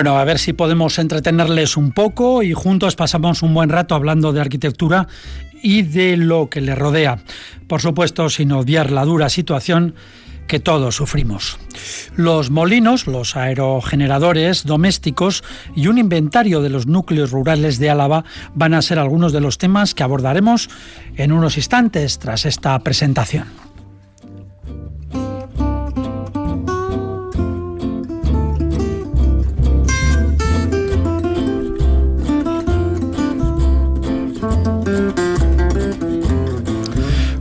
Bueno, a ver si podemos entretenerles un poco y juntos pasamos un buen rato hablando de arquitectura y de lo que le rodea. Por supuesto, sin obviar la dura situación que todos sufrimos. Los molinos, los aerogeneradores domésticos y un inventario de los núcleos rurales de Álava van a ser algunos de los temas que abordaremos en unos instantes tras esta presentación.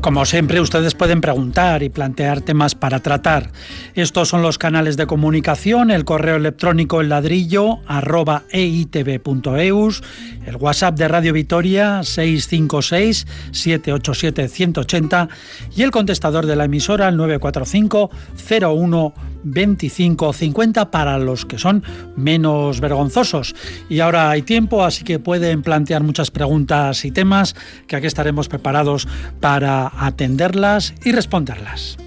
Como siempre, ustedes pueden preguntar y plantear temas para tratar. Estos son los canales de comunicación, el correo electrónico el ladrillo arroba el WhatsApp de Radio Vitoria 656-787-180 y el contestador de la emisora el 945 01 25 50 para los que son menos vergonzosos. Y ahora hay tiempo, así que pueden plantear muchas preguntas y temas que aquí estaremos preparados para atenderlas y responderlas.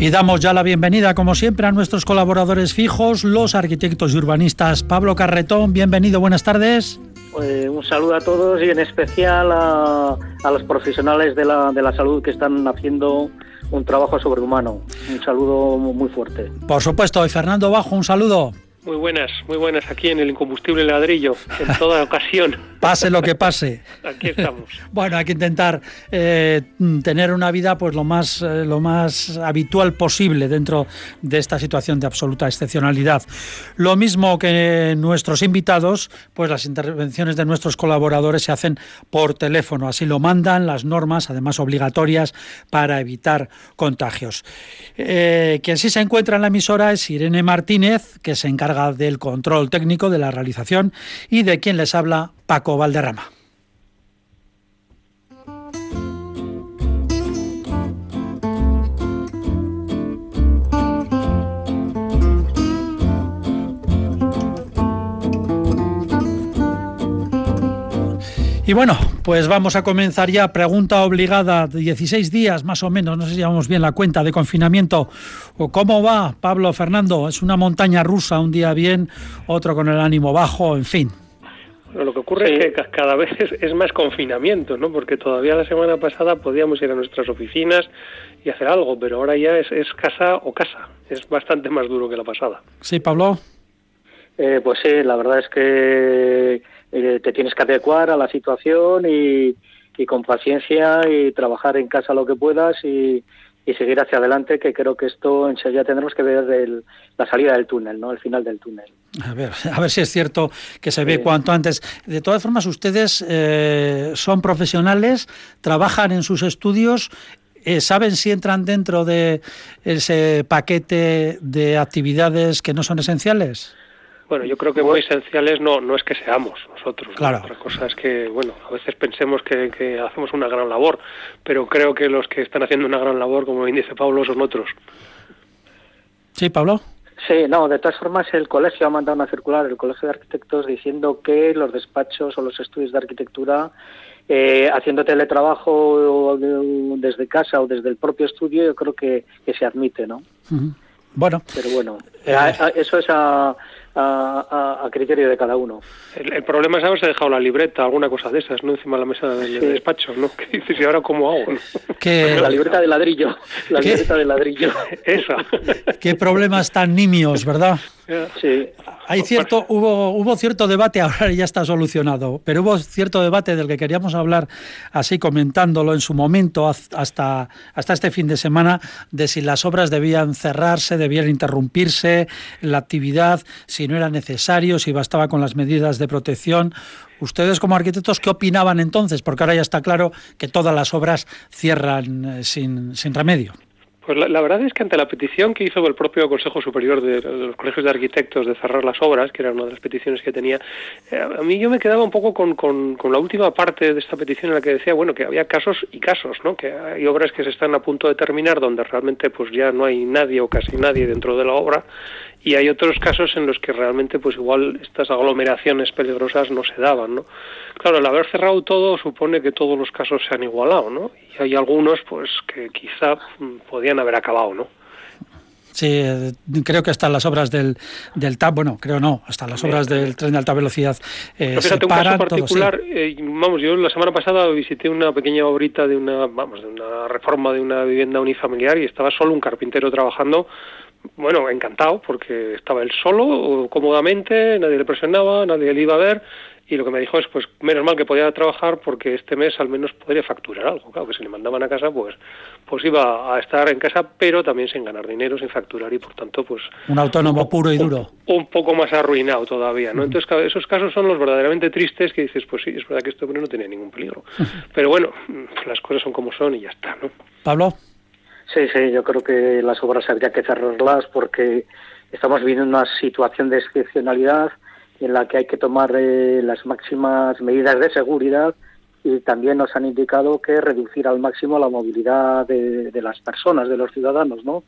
Y damos ya la bienvenida, como siempre, a nuestros colaboradores fijos, los arquitectos y urbanistas. Pablo Carretón, bienvenido, buenas tardes. Eh, un saludo a todos y en especial a, los profesionales de la, de la salud que están haciendo un trabajo sobrehumano. Un saludo muy fuerte. Por supuesto, y Fernando Bajo, un saludo. Muy buenas, muy buenas aquí en el incombustible ladrillo, en toda ocasión. Pase lo que pase. aquí estamos. Bueno, hay que intentar eh, tener una vida pues lo más, eh, lo más habitual posible dentro de esta situación de absoluta excepcionalidad. Lo mismo que nuestros invitados, pues las intervenciones de nuestros colaboradores se hacen por teléfono, así lo mandan las normas, además obligatorias, para evitar contagios. Eh, quien sí se encuentra en la emisora es Irene Martínez, que se encarga del control técnico de la realización y de quien les habla Paco Valderrama. Y bueno, pues vamos a comenzar ya. Pregunta obligada, 16 días más o menos, no sé si llevamos bien la cuenta de confinamiento. ¿Cómo va, Pablo Fernando? Es una montaña rusa, un día bien, otro con el ánimo bajo, en fin. lo que ocurre es que cada vez es, más confinamiento, ¿no? Porque todavía la semana pasada podíamos ir a nuestras oficinas y hacer algo, pero ahora ya es, casa o casa. Es bastante más duro que la pasada. Sí, Pablo. Eh, pues sí, la verdad es que eh, te tienes que adecuar a la situación y, con paciencia y trabajar en casa lo que puedas y, seguir hacia adelante, que creo que esto enseguida tendremos que ver la salida del túnel, ¿no? el final del túnel. A ver, a ver si es cierto que se ve cuanto antes. De todas formas, ustedes eh, son profesionales, trabajan en sus estudios, eh, ¿saben si entran dentro de ese paquete de actividades que no son esenciales? Bueno, yo creo que muy esenciales no, no es que seamos nosotros. Claro. Otra cosa es que, bueno, a veces pensemos que, que, hacemos una gran labor, pero creo que los que están haciendo una gran labor, como bien dice Pablo, son otros. Sí, Pablo. Sí, no, de todas formas el colegio ha mandado una circular, el Colegio de Arquitectos, diciendo que los despachos o los estudios de arquitectura, eh, haciendo teletrabajo desde casa o desde el propio estudio, yo creo que, que se admite, ¿no? Bueno. Pero bueno, eh, eso es a, a, criterio de cada uno. El, problema es haberse dejado la libreta, alguna cosa de esas, ¿no? Encima de la mesa del despacho, ¿no? ¿Qué dices? ¿Y ahora cómo hago? La libreta de ladrillo. La libreta de ladrillo. Esa. Qué problemas tan nimios, ¿verdad? Sí. Hay cierto, hubo, hubo cierto debate, ahora ya está solucionado, pero hubo cierto debate del que queríamos hablar, así comentándolo en su momento, hasta, hasta este fin de semana, de si las obras debían cerrarse, debían interrumpirse, la actividad, si no era necesario, si bastaba con las medidas de protección. Ustedes como arquitectos, ¿qué opinaban entonces? Porque ahora ya está claro que todas las obras cierran eh, sin, sin remedio. Pues la, verdad es que ante la petición que hizo el propio Consejo Superior de, los Colegios de Arquitectos de cerrar las obras, que era una de las peticiones que tenía, eh, a mí yo me quedaba un poco con, con, la última parte de esta petición en la que decía, bueno, que había casos y casos, ¿no? Que hay obras que se están a punto de terminar donde realmente pues ya no hay nadie o casi nadie dentro de la obra y hay otros casos en los que realmente pues igual estas aglomeraciones peligrosas no se daban, ¿no? Claro, el haber cerrado todo supone que todos los casos se han igualado, ¿no? Y hay algunos pues que quizá podían haber acabado, ¿no? Sí, eh, creo que hasta las obras del, del TAP, bueno, creo no, hasta las obras del tren de alta velocidad eh, se un caso particular, eh, vamos, yo la semana pasada visité una pequeña obrita de una, vamos, de una reforma de una vivienda unifamiliar y estaba solo un carpintero trabajando bueno, encantado, porque estaba él solo, cómodamente, nadie le presionaba, nadie le iba a ver, y lo que me dijo es, pues, menos mal que podía trabajar porque este mes al menos podría facturar algo, claro, que si le mandaban a casa, pues, pues iba a estar en casa, pero también sin ganar dinero, sin facturar, y por tanto, pues... Un autónomo puro y duro. Un, poco más arruinado todavía, ¿no? Entonces, esos casos son los verdaderamente tristes que dices, pues sí, es verdad que este hombre no tenía ningún peligro. Pero bueno, las cosas son como son y ya está, ¿no? Pablo. Sí, sí, yo creo que las obras habría que cerrarlas porque estamos viviendo una situación de excepcionalidad en la que hay que tomar eh, las máximas medidas de seguridad y también nos han indicado que reducir al máximo la movilidad de, las personas, de los ciudadanos, ¿no?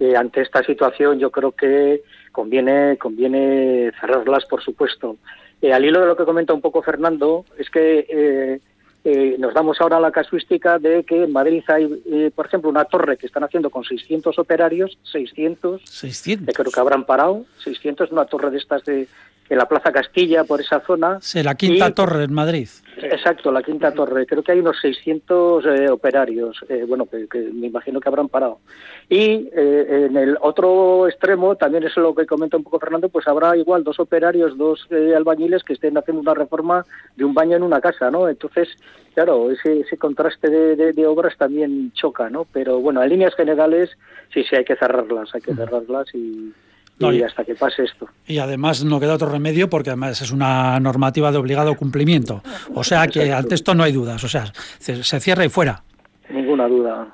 Eh, ante esta situación yo creo que conviene conviene cerrarlas, por supuesto. Eh, al hilo de lo que comenta un poco Fernando, es que eh, nos damos ahora la casuística de que en Madrid hay, eh, por ejemplo, una torre que están haciendo con 600 operarios, 600, 600. creo que habrán parado, 600, una torre de estas de, en la Plaza Castilla, por esa zona. Sí, la quinta torre en Madrid. Exacto, la quinta torre. Creo que hay unos 600 eh, operarios, eh, bueno, que, me imagino que habrán parado. Y eh, en el otro extremo, también es lo que comenta un poco Fernando, pues habrá igual dos operarios, dos albañiles que estén haciendo una reforma de un baño en una casa, ¿no? Entonces, claro, ese, ese contraste de, de, obras también choca, ¿no? Pero bueno, en líneas generales, sí, sí, hay que cerrarlas, hay que cerrarlas y y, hasta que pase esto. Y además no queda otro remedio porque además es una normativa de obligado cumplimiento. O sea que ante esto no hay dudas. O sea, se, se cierra y fuera. Ninguna duda.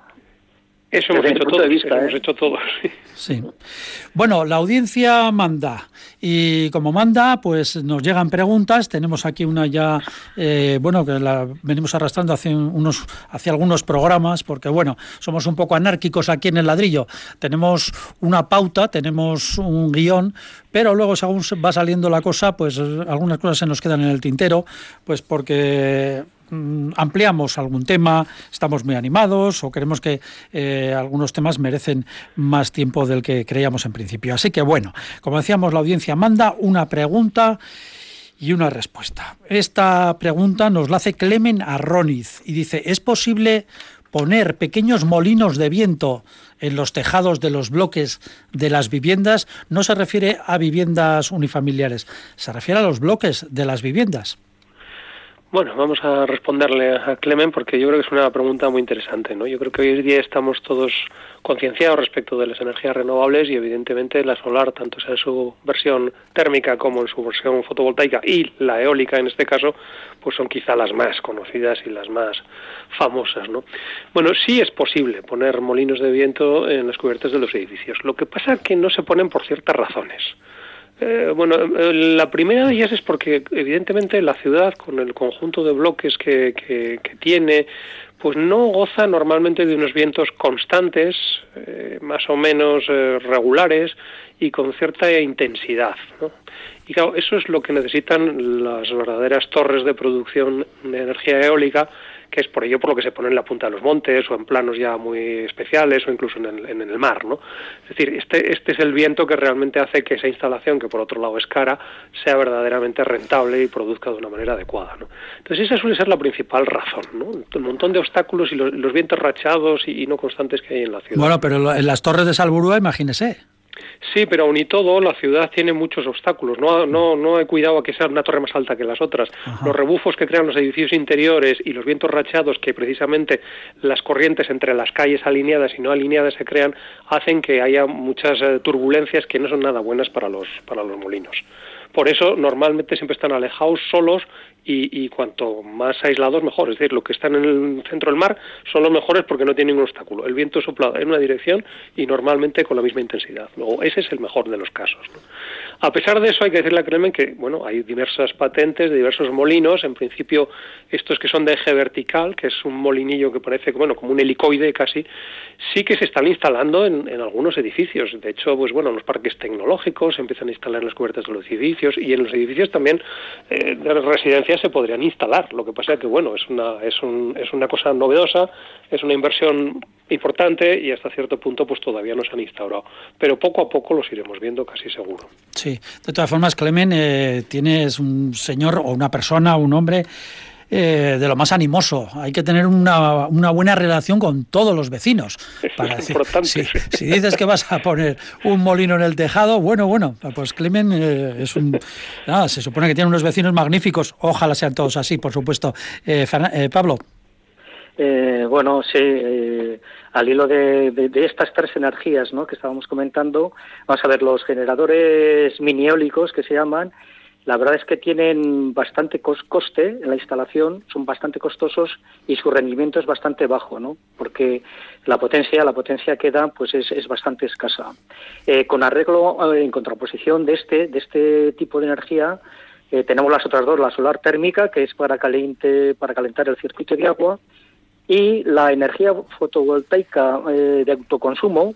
Eso hemos hecho, todo, vista, hemos ¿eh? hecho todos. Sí. Bueno, la audiencia manda y como manda, pues nos llegan preguntas. Tenemos aquí una ya, eh, bueno, que la venimos arrastrando hace unos, hacia algunos programas, porque bueno, somos un poco anárquicos aquí en el ladrillo. Tenemos una pauta, tenemos un guion, pero luego según va saliendo la cosa, pues algunas cosas se nos quedan en el tintero, pues porque ampliamos algún tema, estamos muy animados o queremos que eh, algunos temas merecen más tiempo del que creíamos en principio. Así que bueno, como decíamos, la audiencia manda una pregunta y una respuesta. Esta pregunta nos la hace Clemen Arroniz y dice, ¿es posible poner pequeños molinos de viento en los tejados de los bloques de las viviendas? No se refiere a viviendas unifamiliares, se refiere a los bloques de las viviendas. Bueno, vamos a responderle a Clemen porque yo creo que es una pregunta muy interesante. ¿no? Yo creo que hoy en día estamos todos concienciados respecto de las energías renovables y evidentemente la solar, tanto sea en su versión térmica como en su versión fotovoltaica y la eólica en este caso, pues son quizá las más conocidas y las más famosas. ¿no? Bueno, sí es posible poner molinos de viento en las cubiertas de los edificios. Lo que pasa es que no se ponen por ciertas razones. Eh, bueno, eh, la primera de ellas es porque evidentemente la ciudad, con el conjunto de bloques que, que, tiene, pues no goza normalmente de unos vientos constantes, eh, más o menos regulares y con cierta intensidad. Y claro, eso es lo que necesitan las verdaderas torres de producción de energía eólica, que es por ello por lo que se pone en la punta de los montes o en planos ya muy especiales o incluso en el, en el mar, ¿no? Es decir, este, este es el viento que realmente hace que esa instalación, que por otro lado es cara, sea verdaderamente rentable y produzca de una manera adecuada, ¿no? Entonces esa suele ser la principal razón, ¿no? Un montón de obstáculos y los, vientos rachados y, no constantes que hay en la ciudad. Bueno, pero en las torres de Salburúa, imagínese. Sí, pero aún y todo, la ciudad tiene muchos obstáculos. No, no, no he cuidado a que sea una torre más alta que las otras. Los rebufos que crean los edificios interiores y los vientos rachados que precisamente las corrientes entre las calles alineadas y no alineadas se crean hacen que haya muchas eh, turbulencias que no son nada buenas para los, para los molinos. Por eso normalmente siempre están alejados, solos y, cuanto más aislados mejor. Es decir, lo que están en el centro del mar son los mejores porque no tienen ningún obstáculo. El viento sopla en una dirección y normalmente con la misma intensidad. Luego, ese es el mejor de los casos. A pesar de eso, hay que decirle a Clemen que bueno, hay diversas patentes de diversos molinos. En principio, estos que son de eje vertical, que es un molinillo que parece bueno, como un helicoide casi, sí que se están instalando en, algunos edificios. De hecho, pues bueno, en los parques tecnológicos se empiezan a instalar las cubiertas de los edificios y en los edificios también eh, de residencias se podrían instalar. Lo que pasa es que, bueno, es una, es, un, es una cosa novedosa, es una inversión importante y hasta cierto punto pues todavía no se han instaurado. Pero poco a poco los iremos viendo casi seguro. Sí, de todas formas, Clemen, eh, tienes un señor o una persona, un hombre eh, de lo más animoso. Hay que tener una, una buena relación con todos los vecinos. Para es importante. Si, dices que vas a poner un molino en el tejado, bueno, bueno, pues Clemen eh, es un... se supone que tiene unos vecinos magníficos. Ojalá sean todos así, por supuesto. Eh, Pablo. bueno, sí, al hilo de, de, estas tres energías ¿no? que estábamos comentando, vamos a ver los generadores mini eólicos que se llaman, la verdad es que tienen bastante coste en la instalación, son bastante costosos y su rendimiento es bastante bajo, ¿no? Porque la potencia, la potencia que da, pues es, bastante escasa. Eh, con arreglo eh, en contraposición de este, de este tipo de energía, eh, tenemos las otras dos, la solar térmica, que es para, caliente, para calentar el circuito de agua, y la energía fotovoltaica de autoconsumo,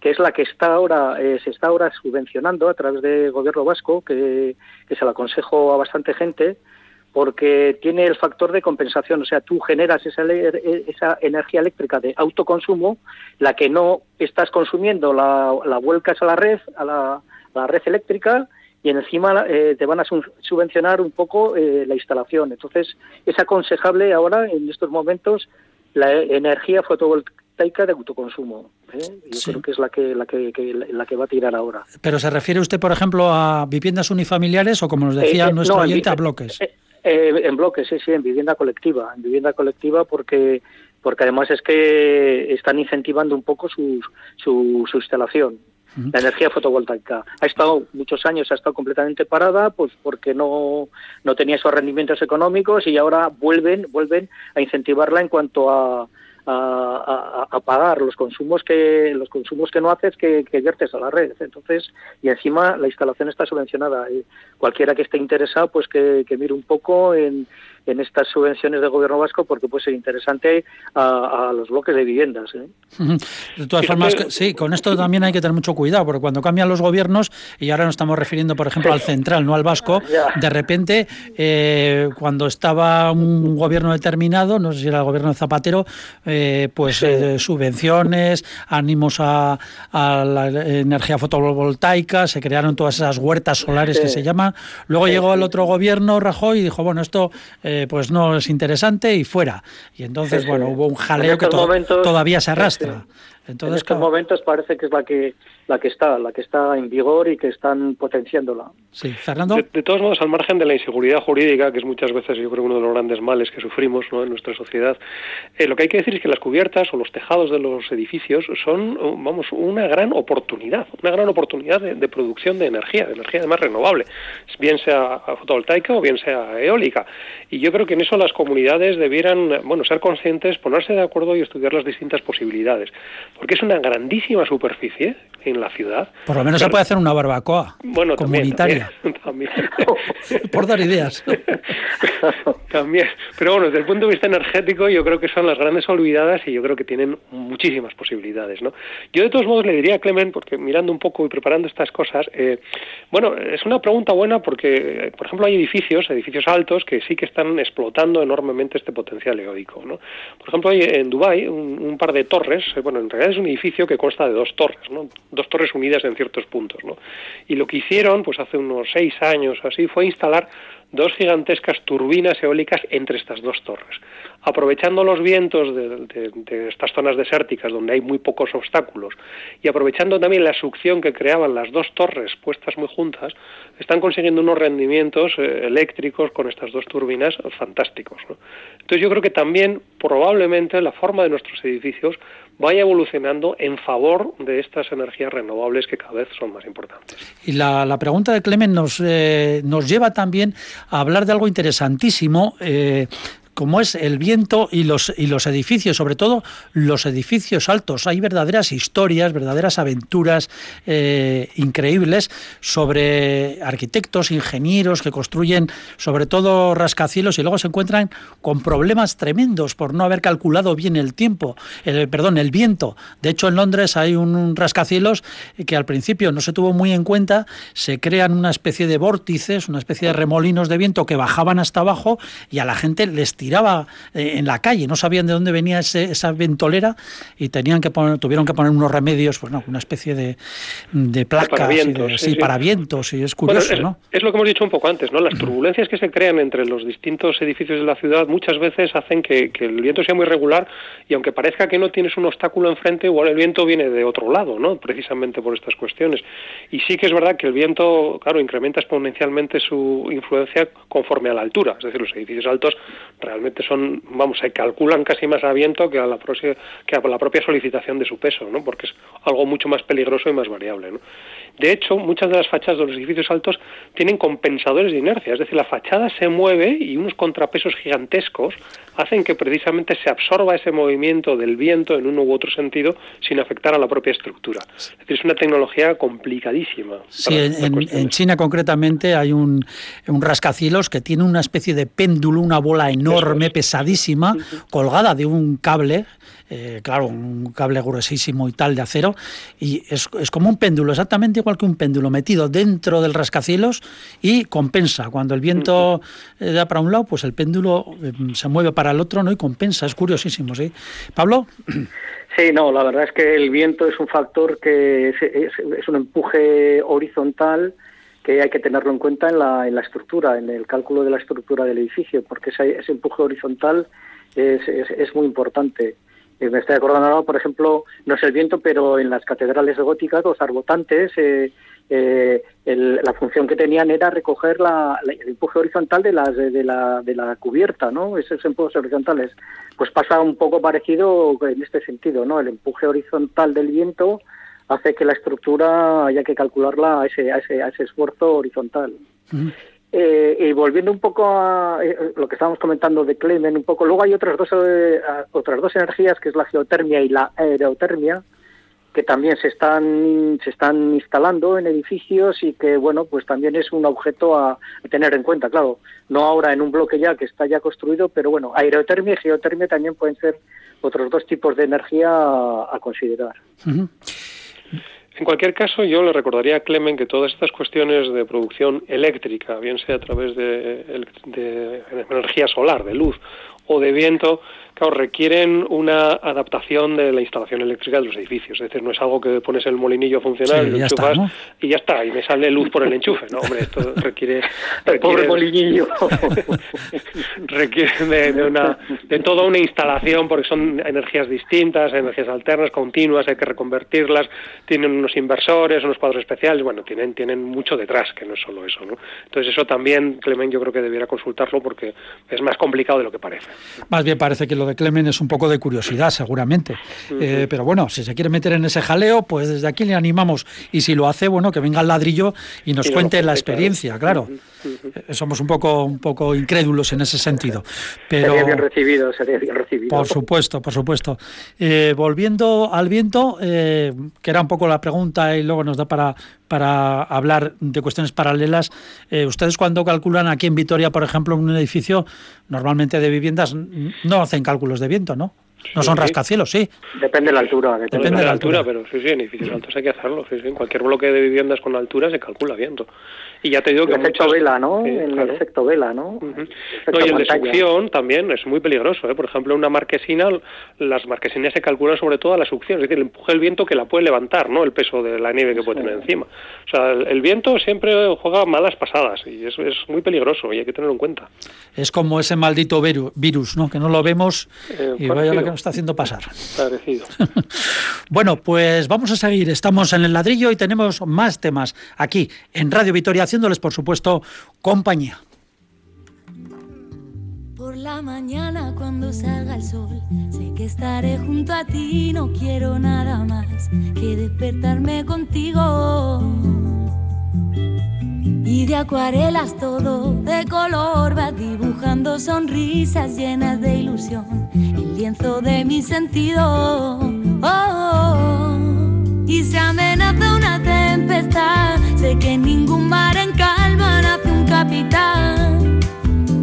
que es la que está ahora eh, se está ahora subvencionando a través del gobierno vasco, que, se lo aconsejo a bastante gente, porque tiene el factor de compensación, o sea, tú generas esa, esa energía eléctrica de autoconsumo, la que no estás consumiendo la, la vuelcas a la red, a la, red eléctrica, y encima eh, te van a subvencionar un poco eh, la instalación. Entonces, es aconsejable ahora, en estos momentos, la energía fotovoltaica de autoconsumo. ¿eh? Yo creo que es la que, la que, la que va a tirar ahora. Pero se refiere usted, por ejemplo, a viviendas unifamiliares o, como nos decía eh, eh, nuestro oyente, a bloques. en bloques, sí, sí, en vivienda colectiva, en vivienda colectiva porque porque además es que están incentivando un poco su, su, instalación. La energía fotovoltaica ha estado muchos años, ha estado completamente parada, pues porque no, no tenía esos rendimientos económicos y ahora vuelven, vuelven a incentivarla en cuanto a, a, pagar los consumos que los consumos que no haces que, que, viertes a la red. Entonces y encima la instalación está subvencionada. Cualquiera que esté interesado pues que, que mire un poco en, en estas subvenciones del gobierno vasco porque puede ser interesante a, los bloques de viviendas. ¿eh? De todas formas, sí, con esto también hay que tener mucho cuidado, porque cuando cambian los gobiernos, y ahora nos estamos refiriendo, por ejemplo, al central, no al vasco, de repente, eh, cuando estaba un gobierno determinado, no sé si era el gobierno de Zapatero, eh, pues subvenciones, ánimos a, la energía fotovoltaica, se crearon todas esas huertas solares que se llaman. Luego llegó el otro gobierno, Rajoy, y dijo, bueno, esto eh, pues no es interesante y fuera. Y entonces, bueno, hubo un jaleo que todavía se arrastra. Entonces, en estos momentos parece que es la que la que está, la que está en vigor y que están potenciándola. Sí, Fernando. De, todos modos, al margen de la inseguridad jurídica, que es muchas veces yo creo uno de los grandes males que sufrimos ¿no? en nuestra sociedad, eh, lo que hay que decir es que las cubiertas o los tejados de los edificios son, vamos, una gran oportunidad, una gran oportunidad de, producción de energía, de energía además renovable, bien sea fotovoltaica o bien sea eólica. Y yo creo que en eso las comunidades debieran, bueno, ser conscientes, ponerse de acuerdo y estudiar las distintas posibilidades, porque es una grandísima superficie en la ciudad. Por lo menos se puede hacer una barbacoa bueno, comunitaria. También, Por dar ideas. también. Pero bueno, desde el punto de vista energético yo creo que son las grandes olvidadas y yo creo que tienen muchísimas posibilidades. ¿no? Yo de todos modos le diría a Clemen, porque mirando un poco y preparando estas cosas, eh, bueno, es una pregunta buena porque, por ejemplo, hay edificios, edificios altos, que sí que están explotando enormemente este potencial eólico. ¿no? Por ejemplo, hay en Dubái un, un par de torres, eh, bueno, en realidad es un edificio que consta de dos torres, ¿no? Dos torres unidas en ciertos puntos. ¿no? Y lo que hicieron, pues hace unos seis años así, fue instalar dos gigantescas turbinas eólicas entre estas dos torres. Aprovechando los vientos de, estas zonas desérticas donde hay muy pocos obstáculos y aprovechando también la succión que creaban las dos torres puestas muy juntas, están consiguiendo unos rendimientos eh, eléctricos con estas dos turbinas fantásticos. Entonces yo creo que también probablemente la forma de nuestros edificios vaya evolucionando en favor de estas energías renovables que cada vez son más importantes. Y la, pregunta de Clemen nos, eh, nos lleva también a hablar de algo interesantísimo. Eh, como es el viento y los, y los edificios, sobre todo los edificios altos. Hay verdaderas historias, verdaderas aventuras eh, increíbles sobre arquitectos, ingenieros que construyen sobre todo rascacielos y luego se encuentran con problemas tremendos por no haber calculado bien el tiempo, el, perdón, el viento. De hecho, en Londres hay un rascacielos que al principio no se tuvo muy en cuenta, se crean una especie de vórtices, una especie de remolinos de viento que bajaban hasta abajo y a la gente les tiraba tiraba eh, en la calle, no sabían de dónde venía esa ventolera y tenían que poner, tuvieron que poner unos remedios, pues no, una especie de, de placas, para vientos, sí, para vientos, y es curioso, es, ¿no? Es lo que hemos dicho un poco antes, ¿no? Las turbulencias que se crean entre los distintos edificios de la ciudad muchas veces hacen que, que el viento sea muy regular y aunque parezca que no tienes un obstáculo enfrente, igual el viento viene de otro lado, ¿no? Precisamente por estas cuestiones. Y sí que es verdad que el viento, claro, incrementa exponencialmente su influencia conforme a la altura, es decir, los edificios altos realmente realmente son, vamos, se calculan casi más a viento que a la, que a la propia solicitación de su peso, ¿no? Porque es algo mucho más peligroso y más variable, ¿no? De hecho, muchas de las fachadas de los edificios altos tienen compensadores de inercia, es decir, la fachada se mueve y unos contrapesos gigantescos hacen que precisamente se absorba ese movimiento del viento en uno u otro sentido sin afectar a la propia estructura. Es decir, es una tecnología complicadísima. Sí, en, China concretamente hay un, un rascacielos que tiene una especie de péndulo, una bola enorme, pesadísima, colgada de un cable eh, claro, un cable gruesísimo y tal de acero, y es, es, como un péndulo, exactamente igual que un péndulo metido dentro del rascacielos y compensa. Cuando el viento eh, da para un lado, pues el péndulo eh, se mueve para el otro ¿no? y compensa. Es curiosísimo, ¿sí? Pablo. Sí, no, la verdad es que el viento es un factor que es, es, un empuje horizontal que hay que tenerlo en cuenta en la, en la estructura, en el cálculo de la estructura del edificio, porque ese, ese empuje horizontal es, es muy importante. Eh, me estoy acordando ahora, por ejemplo, no es el viento, pero en las catedrales góticas, los arbotantes, eh, eh, la función que tenían era recoger la, el empuje horizontal de, las, de, la, de la cubierta, ¿no? Esos empujes horizontales. Pues pasa un poco parecido en este sentido, ¿no? El empuje horizontal del viento hace que la estructura haya que calcularla a ese, a ese, a ese esfuerzo horizontal. Eh, y volviendo un poco a eh, lo que estábamos comentando de Clemen, un poco, luego hay otras dos, eh, otras dos energías, que es la geotermia y la aerotermia, que también se están, se están instalando en edificios y que, bueno, pues también es un objeto a, tener en cuenta. Claro, no ahora en un bloque ya que está ya construido, pero bueno, aerotermia y geotermia también pueden ser otros dos tipos de energía a, considerar. En cualquier caso, yo le recordaría a Clemen que todas estas cuestiones de producción eléctrica, bien sea a través de, de energía solar, de luz o de viento, requieren una adaptación de la instalación eléctrica de los edificios. Es decir, no es algo que pones el molinillo a funcionar y lo enchufas y ya está, y me sale luz por el enchufe. No, hombre, esto requiere... el pobre molinillo. requiere de, una, de toda una instalación, porque son energías distintas, energías alternas, continuas, hay que reconvertirlas, tienen unos inversores, unos cuadros especiales, bueno, tienen, tienen mucho detrás, que no es solo eso. ¿no? Entonces eso también, Clemen, yo creo que debiera consultarlo porque es más complicado de lo que parece. Más bien parece que lo de Clemen es un poco de curiosidad, seguramente. Eh, pero bueno, si se quiere meter en ese jaleo, pues desde aquí le animamos. Y si lo hace, bueno, que venga el ladrillo y nos cuente la experiencia, claro. Eh, somos un poco, un poco incrédulos en ese sentido. Pero, sería bien recibido, sería bien recibido. Por supuesto, por supuesto. Eh, volviendo al viento, que era un poco la pregunta y luego nos da para, para hablar de cuestiones paralelas. ustedes cuando calculan aquí en Vitoria, por ejemplo, un edificio normalmente de viviendas, no hacen cálculos de viento, ¿no? No son rascacielos, sí. Depende de la altura. Depende, de la altura, pero sí, sí, en edificios altos hay que hacerlo. Sí, sí. En cualquier bloque de viviendas con altura se calcula viento. Y ya te digo que el efecto vela, ¿no? el efecto vela, ¿no? no y el de succión también es muy peligroso. ¿eh? Por ejemplo, una marquesina, las marquesinas se calculan sobre todo a la succión, es decir, el empuje el viento que la puede levantar, ¿no? El peso de la nieve que puede tener encima. O sea, el, viento siempre juega malas pasadas y eso es muy peligroso y hay que tenerlo en cuenta. Es como ese maldito virus, ¿no? Que no lo vemos eh, y vaya lo que nos está haciendo pasar. Parecido. bueno, pues vamos a seguir. Estamos en el ladrillo y tenemos más temas aquí en Radio Vitoria haciéndoles, por supuesto, compañía. Por la mañana cuando salga el sol, sé que estaré junto a ti, no quiero nada más que despertarme contigo. Y de acuarelas todo de color va dibujando sonrisas llenas de ilusión, el lienzo de mi sentido. Oh. Y se amenaza una tempestad, sé que ningún mar en calma nace un capitán.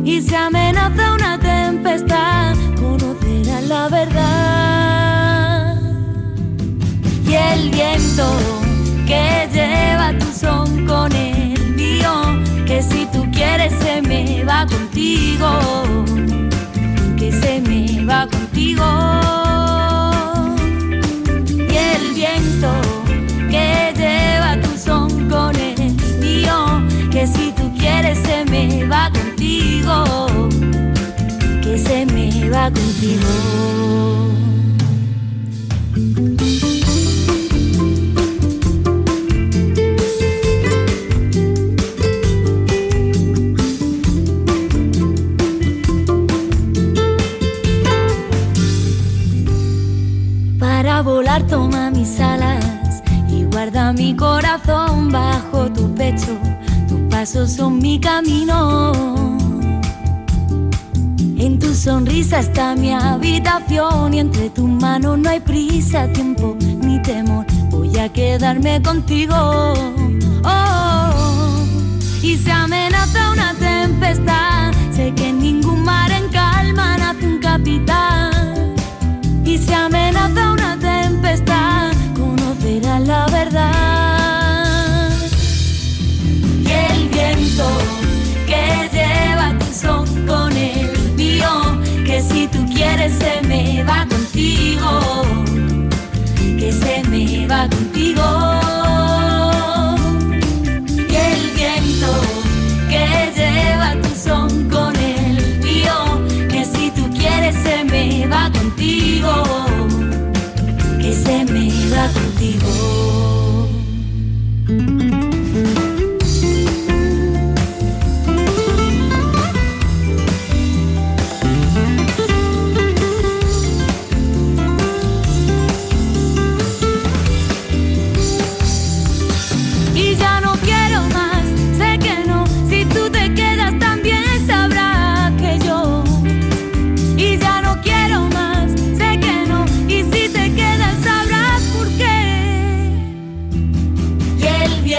Y se amenaza una tempestad, conocerás la verdad. Y el viento que lleva tu son con el mío, que si tú quieres se me va contigo, que se me va contigo. Y el viento que lleva tu son con el mío, que si tú quieres se me va contigo, que se me va contigo. Pasos son mi camino. En tu sonrisa está mi habitación y entre tus manos no hay prisa, tiempo ni temor. Voy a quedarme contigo. Oh, y se amenaza una tempestad. Sé que ningún mar en calma nace un capitán. Y se amenaza una tempestad. Conocerás la verdad. Quieres se me va contigo, que se me va contigo.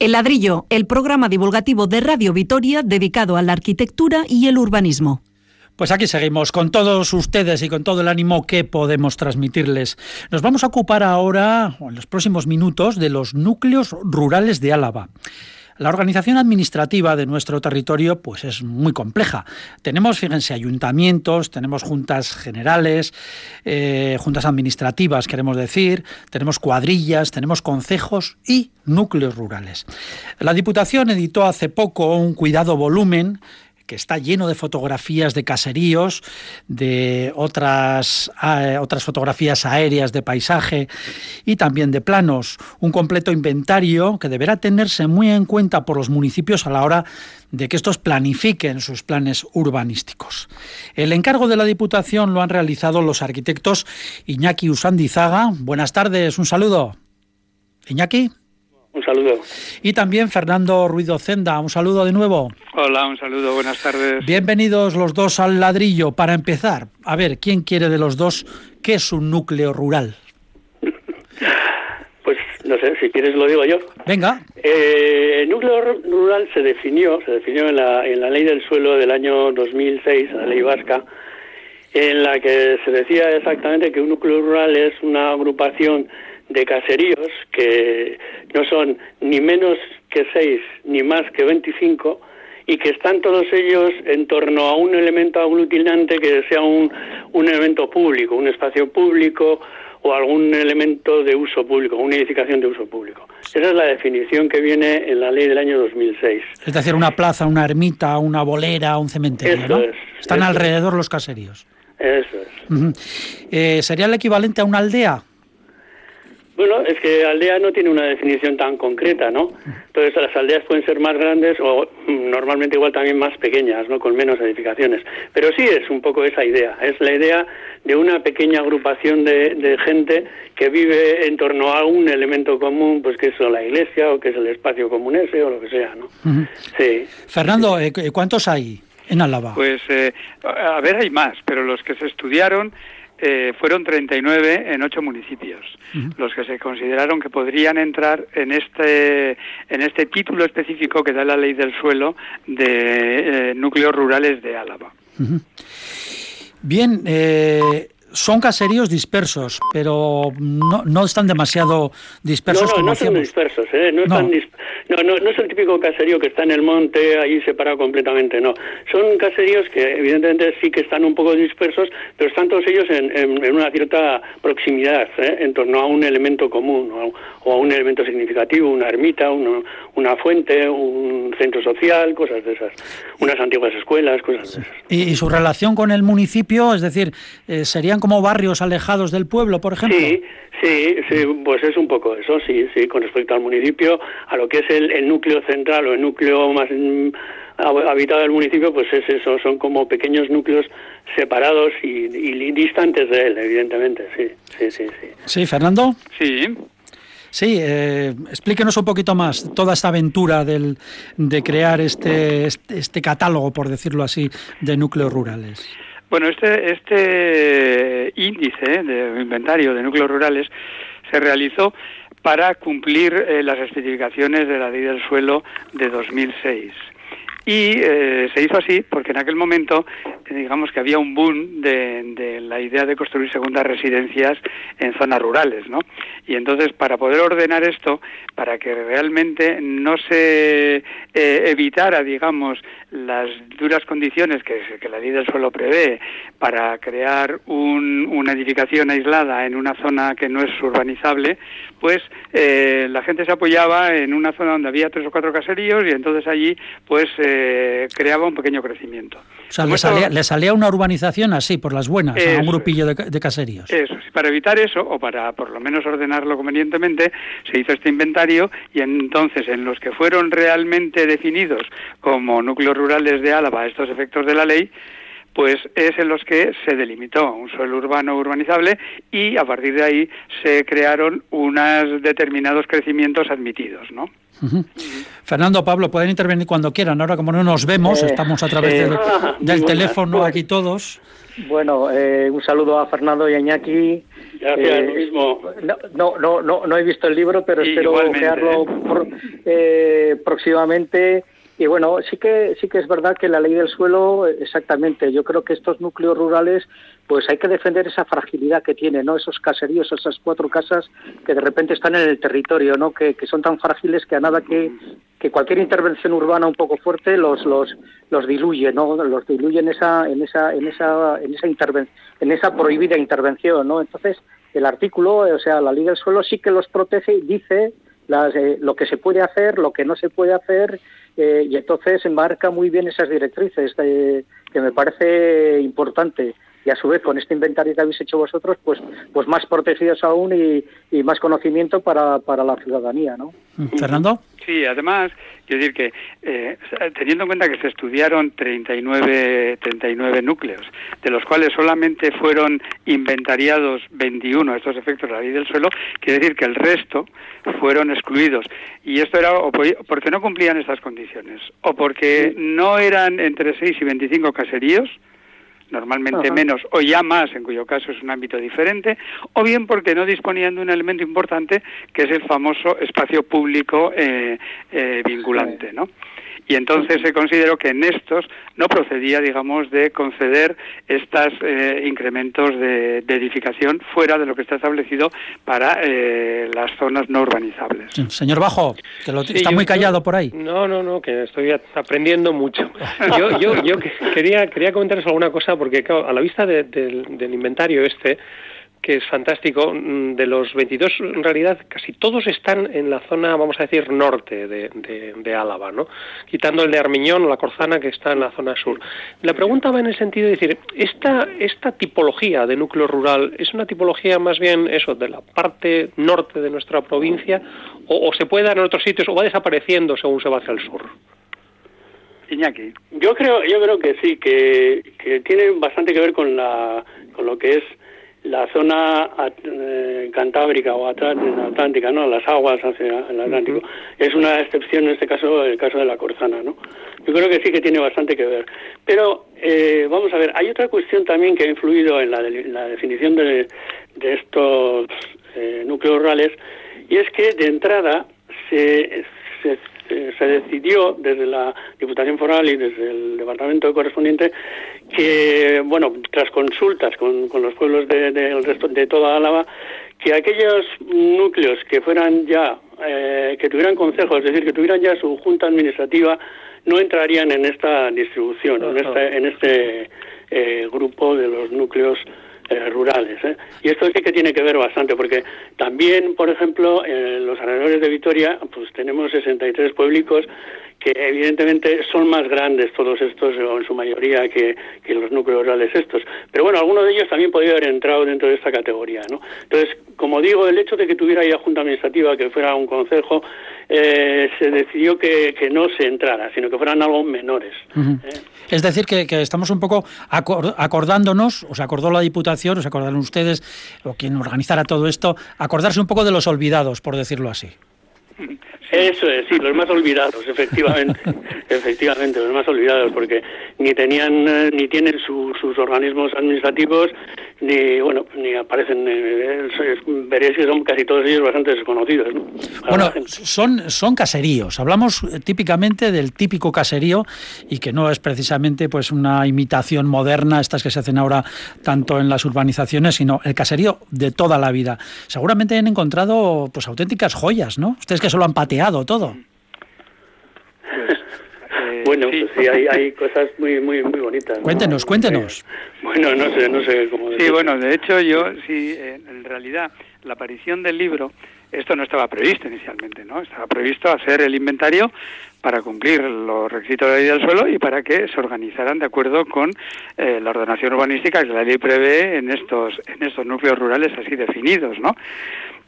ladrillo, el programa divulgativo de Radio Vitoria dedicado a la arquitectura y el urbanismo. Pues aquí seguimos con todos ustedes y con todo el ánimo que podemos transmitirles. Nos vamos a ocupar ahora, en los próximos minutos, de los núcleos rurales de Álava. La organización administrativa de nuestro territorio pues es muy compleja. Tenemos, fíjense, ayuntamientos, tenemos juntas generales, eh, juntas administrativas, queremos decir, tenemos cuadrillas, tenemos concejos y núcleos rurales. La Diputación editó hace poco un cuidado volumen que está lleno de fotografías de caseríos, de otras, otras fotografías aéreas de paisaje y también de planos. Un completo inventario que deberá tenerse muy en cuenta por los municipios a la hora de que estos planifiquen sus planes urbanísticos. El encargo de la Diputación lo han realizado los arquitectos Iñaki Usandizaga. Buenas tardes, un saludo. Iñaki. Un saludo. Y también Fernando Ruido Zenda. Un saludo de nuevo. Hola, un saludo. Buenas tardes. Bienvenidos los dos al ladrillo. Para empezar, a ver, ¿quién quiere de los dos qué es un núcleo rural? Pues no sé, si quieres lo digo yo. Venga. Eh, el núcleo rural se definió, se definió en la, en la ley del suelo del año 2006, la ley vasca, en la que se decía exactamente que un núcleo rural es una agrupación de caseríos que no son ni menos que seis ni más que 25 y que están todos ellos en torno a un elemento aglutinante que sea un, un elemento público, un espacio público o algún elemento de uso público, una edificación de uso público. Esa es la definición que viene en la ley del año 2006. Es decir, una plaza, una ermita, una bolera, un cementerio, ¿no? Están alrededor los caseríos. Eso es. Eh, ¿Sería el equivalente a una aldea? Bueno, es que aldea no tiene una definición tan concreta, ¿no? Entonces las aldeas pueden ser más grandes o mm, normalmente igual también más pequeñas, ¿no? Con menos edificaciones. Pero sí es un poco esa idea. Es la idea de una pequeña agrupación de, gente que vive en torno a un elemento común, pues que es la iglesia o que es el espacio común ese o lo que sea, ¿no? Sí. Fernando, eh, ¿cuántos hay en Álava? Pues, eh, a ver, hay más, pero los que se estudiaron eh, fueron 39 en ocho municipios, los que se consideraron que podrían entrar en este, en este título específico que da la ley del suelo de eh, núcleos rurales de Álava. Bien, eh, son caseríos dispersos, pero no, no están demasiado dispersos no, no, no son dispersos, ¿eh? no, no. No, no, es el típico caserío que está en el monte ahí separado completamente, no. Son caseríos que evidentemente sí que están un poco dispersos, pero están todos ellos en, en, una cierta proximidad, ¿eh? en torno a un elemento común o a un elemento significativo, una ermita, una, una fuente, un centro social, cosas de esas, unas antiguas escuelas, cosas de esas. ¿Y, su relación con el municipio, es decir, eh, serían como barrios alejados del pueblo, por ejemplo? Sí, sí, sí, pues es un poco eso, sí, sí, con respecto al municipio, a lo que es el, núcleo central o el núcleo más mm, habitado del municipio, pues es eso, son como pequeños núcleos separados y, y distantes de él, evidentemente, sí, sí, sí, sí. Sí, Fernando. Sí. Sí, eh, explíquenos un poquito más toda esta aventura del, de crear este, este, este catálogo, por decirlo así, de núcleos rurales. Bueno, este, este índice de inventario de núcleos rurales se realizó para cumplir eh, las especificaciones de la ley del suelo de 2006. Y eh, se hizo así porque en aquel momento, eh, digamos que había un boom de, la idea de construir segundas residencias en zonas rurales, ¿no? Y entonces, para poder ordenar esto, para que realmente no se eh, evitara, digamos, las duras condiciones que, la ley del suelo prevé para crear una edificación aislada en una zona que no es urbanizable, pues la gente se apoyaba en una zona donde había tres o cuatro caseríos y entonces allí, pues, creaba un pequeño crecimiento. O sea, le salía, una urbanización así, por las buenas, a un grupillo de, caseríos. Eso, para evitar eso, o para por lo menos ordenarlo convenientemente, se hizo este inventario y entonces en los que fueron realmente definidos como núcleos rurales de Álava a estos efectos de la ley, pues es en los que se delimitó un suelo urbano urbanizable y a partir de ahí se crearon unos determinados crecimientos admitidos, ¿no? Fernando, Pablo, pueden intervenir cuando quieran. Ahora, como no nos vemos, eh, estamos a través del, teléfono aquí todos. Bueno, eh, un saludo a Fernando y a Iñaki. Gracias, eh, mismo. No, no, no, no, he visto el libro, pero espero próximamente. Y bueno, sí que sí que es verdad que la ley del suelo, exactamente. Yo creo que estos núcleos rurales, pues hay que defender esa fragilidad que tienen, ¿no? Esos caseríos, esas cuatro casas que de repente están en el territorio, ¿no? Que, que son tan frágiles que a nada que, que cualquier intervención urbana un poco fuerte los los los diluye, ¿no? Los diluye en esa en esa en esa en esa en esa prohibida intervención, ¿no? Entonces el artículo, o sea, la ley del suelo sí que los protege y dice las, eh, lo que se puede hacer, lo que no se puede hacer eh, y entonces enmarca muy bien esas directrices eh, que me parece importante. Y a su vez con este inventario que habéis hecho vosotros, pues, pues más protegidos aún y, y más conocimiento para, para la ciudadanía, ¿no? Fernando. Sí, además, quiero decir que eh, teniendo en cuenta que se estudiaron 39, 39 núcleos, de los cuales solamente fueron inventariados 21 estos efectos de la ley del suelo, quiere decir que el resto fueron excluidos. Y esto era o porque no cumplían estas condiciones, o porque no eran entre 6 y 25 caseríos, normalmente menos o ya más, en cuyo caso es un ámbito diferente, o bien porque no disponían de un elemento importante que es el famoso espacio público eh, eh, vinculante, ¿no? Y entonces se consideró que en estos no procedía, digamos, de conceder estos eh, incrementos de, edificación fuera de lo que está establecido para eh, las zonas no urbanizables. Señor Bajo, que lo, está muy callado por ahí. No, no, no, que estoy aprendiendo mucho. Yo, yo, yo quería, quería comentaros alguna cosa porque a la vista del inventario este, que es fantástico. Mm, de los 22, en realidad, casi todos están en la zona, vamos a decir, norte de, Álava, ¿no? Quitando el de Armiñón o la Corzana, que está en la zona sur. La pregunta va en el sentido de decir, ¿esta, esta tipología de núcleo rural es una tipología más bien, eso, de la parte norte de nuestra provincia, o, se puede dar en otros sitios, o va desapareciendo según se va hacia el sur? Iñaki. Yo creo, yo creo que sí, que, que tiene bastante que ver con, la, con lo que es la zona eh, cantábrica o atlántica, ¿no? Las aguas hacia el Atlántico. Es una excepción en este caso, el caso de la Corzana, ¿no? Yo creo que sí que tiene bastante que ver. Pero, eh, vamos a ver, hay otra cuestión también que ha influido en la, definición de, estos eh, núcleos rurales, y es que de entrada se, se eh, se decidió desde la Diputación Foral y desde el Departamento correspondiente que, bueno, tras consultas con, los pueblos de, resto, de toda Álava, que aquellos núcleos que fueran ya, eh, que tuvieran consejos, es decir, que tuvieran ya su junta administrativa, no entrarían en esta distribución, en, este eh, grupo de los núcleos eh, rurales. ¿eh? Y esto sí que tiene que ver bastante, porque también, por ejemplo, en los alrededores de Vitoria, pues tenemos 63 pueblos que evidentemente son más grandes todos estos, o en su mayoría, que, los núcleos rurales estos. Pero bueno, alguno de ellos también podría haber entrado dentro de esta categoría, ¿no? Entonces, como digo, el hecho de que tuviera ya junta administrativa, que fuera un consejo, eh, se decidió que, no se entrara, sino que fueran algo menores. ¿eh? Es decir, que, estamos un poco acordándonos, os acordó la Diputación, os acordaron ustedes, o quien organizara todo esto, acordarse un poco de los olvidados, por decirlo así. Eso es, sí, los más olvidados, efectivamente, efectivamente, los más olvidados, porque ni tenían, eh, ni tienen sus organismos administrativos, ni, bueno, ni aparecen, eh, veréis que son casi todos ellos bastante desconocidos. ¿no? Bueno, son, son caseríos, hablamos eh, típicamente del típico caserío y que no es precisamente pues una imitación moderna, estas que se hacen ahora tanto en las urbanizaciones, sino el caserío de toda la vida. Seguramente han encontrado pues auténticas joyas, ¿no? Ustedes que solo han pateado todo. Eh, bueno, sí, pues hay, cosas muy, muy, muy bonitas. Cuéntenos, cuéntenos. Bueno, no sé, no sé cómo Sí, bueno, de hecho yo, sí, en realidad, la aparición del libro, esto no estaba previsto inicialmente, ¿no? Estaba previsto hacer el inventario para cumplir los requisitos de la ley del suelo y para que se organizaran de acuerdo con eh, la ordenación urbanística que la ley prevé en estos, en estos núcleos rurales así definidos, ¿no?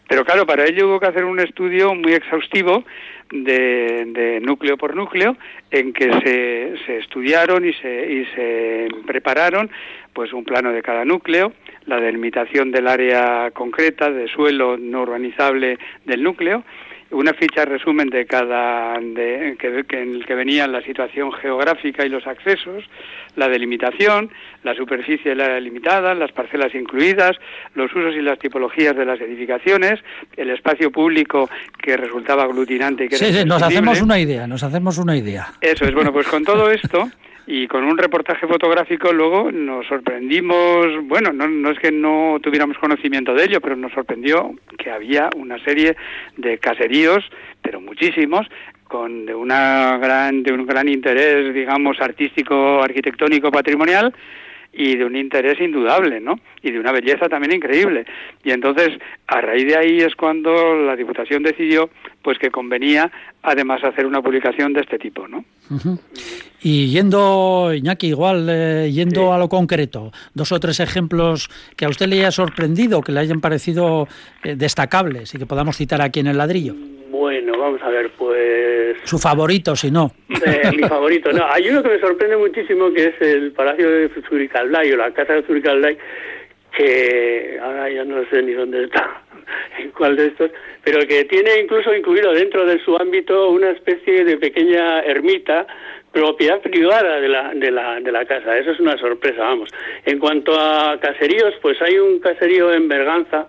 Pero claro, para ello hubo que hacer un estudio muy exhaustivo de, núcleo por núcleo, en que se, se estudiaron y se, y se prepararon pues un plano de cada núcleo, la delimitación del área concreta de suelo no urbanizable del núcleo, una ficha resumen de cada de, que, en el que venían la situación geográfica y los accesos, la delimitación, la superficie del área limitada, las parcelas incluidas, los usos y las tipologías de las edificaciones, el espacio público que resultaba aglutinante y que sí, sí, nos hacemos una idea, nos hacemos una idea. Eso es bueno, pues con todo esto y con un reportaje fotográfico luego nos sorprendimos, bueno, no, no, es que no tuviéramos conocimiento de ello, pero nos sorprendió que había una serie de caseríos, pero muchísimos, con de una gran de un gran interés, digamos, artístico, arquitectónico, patrimonial y de un interés indudable, ¿no? Y de una belleza también increíble. Y entonces, a raíz de ahí es cuando la Diputación decidió pues que convenía además hacer una publicación de este tipo, ¿no? Y yendo, Iñaki, igual, eh, yendo a lo concreto, dos o tres ejemplos que a usted le haya sorprendido, que le hayan parecido eh, destacables y que podamos citar aquí en el ladrillo. Bueno, vamos a ver, pues... Su favorito, si no. Eh, mi favorito, no. Hay uno que me sorprende muchísimo, que es el Palacio de Zuricaldai, o la Casa de Zuricaldai, que ahora ya no sé ni dónde está, en cuál de estos, pero que tiene incluso incluido dentro de su ámbito una especie de pequeña ermita propiedad privada de la, de la, de la casa. Eso es una sorpresa, vamos. En cuanto a caseríos, pues hay un caserío en Berganza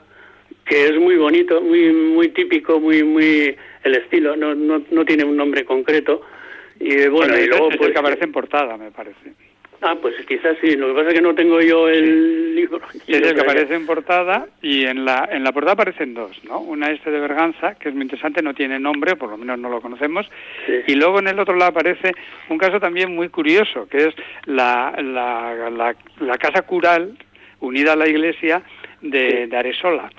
que es muy bonito, muy muy típico, muy muy el estilo, no no, no tiene un nombre concreto. Y bueno, y luego pues que aparece en portada, me parece. Ah, pues quizás sí. Lo que pasa es que no tengo yo el libro. Es el que aparece en portada y en la en la portada aparecen dos, ¿no? Una este de Berganza, que es muy interesante, no tiene nombre, por lo menos no lo conocemos. Y luego en el otro lado aparece un caso también muy curioso, que es la, la, la, la casa cural unida a la iglesia de, de Aresola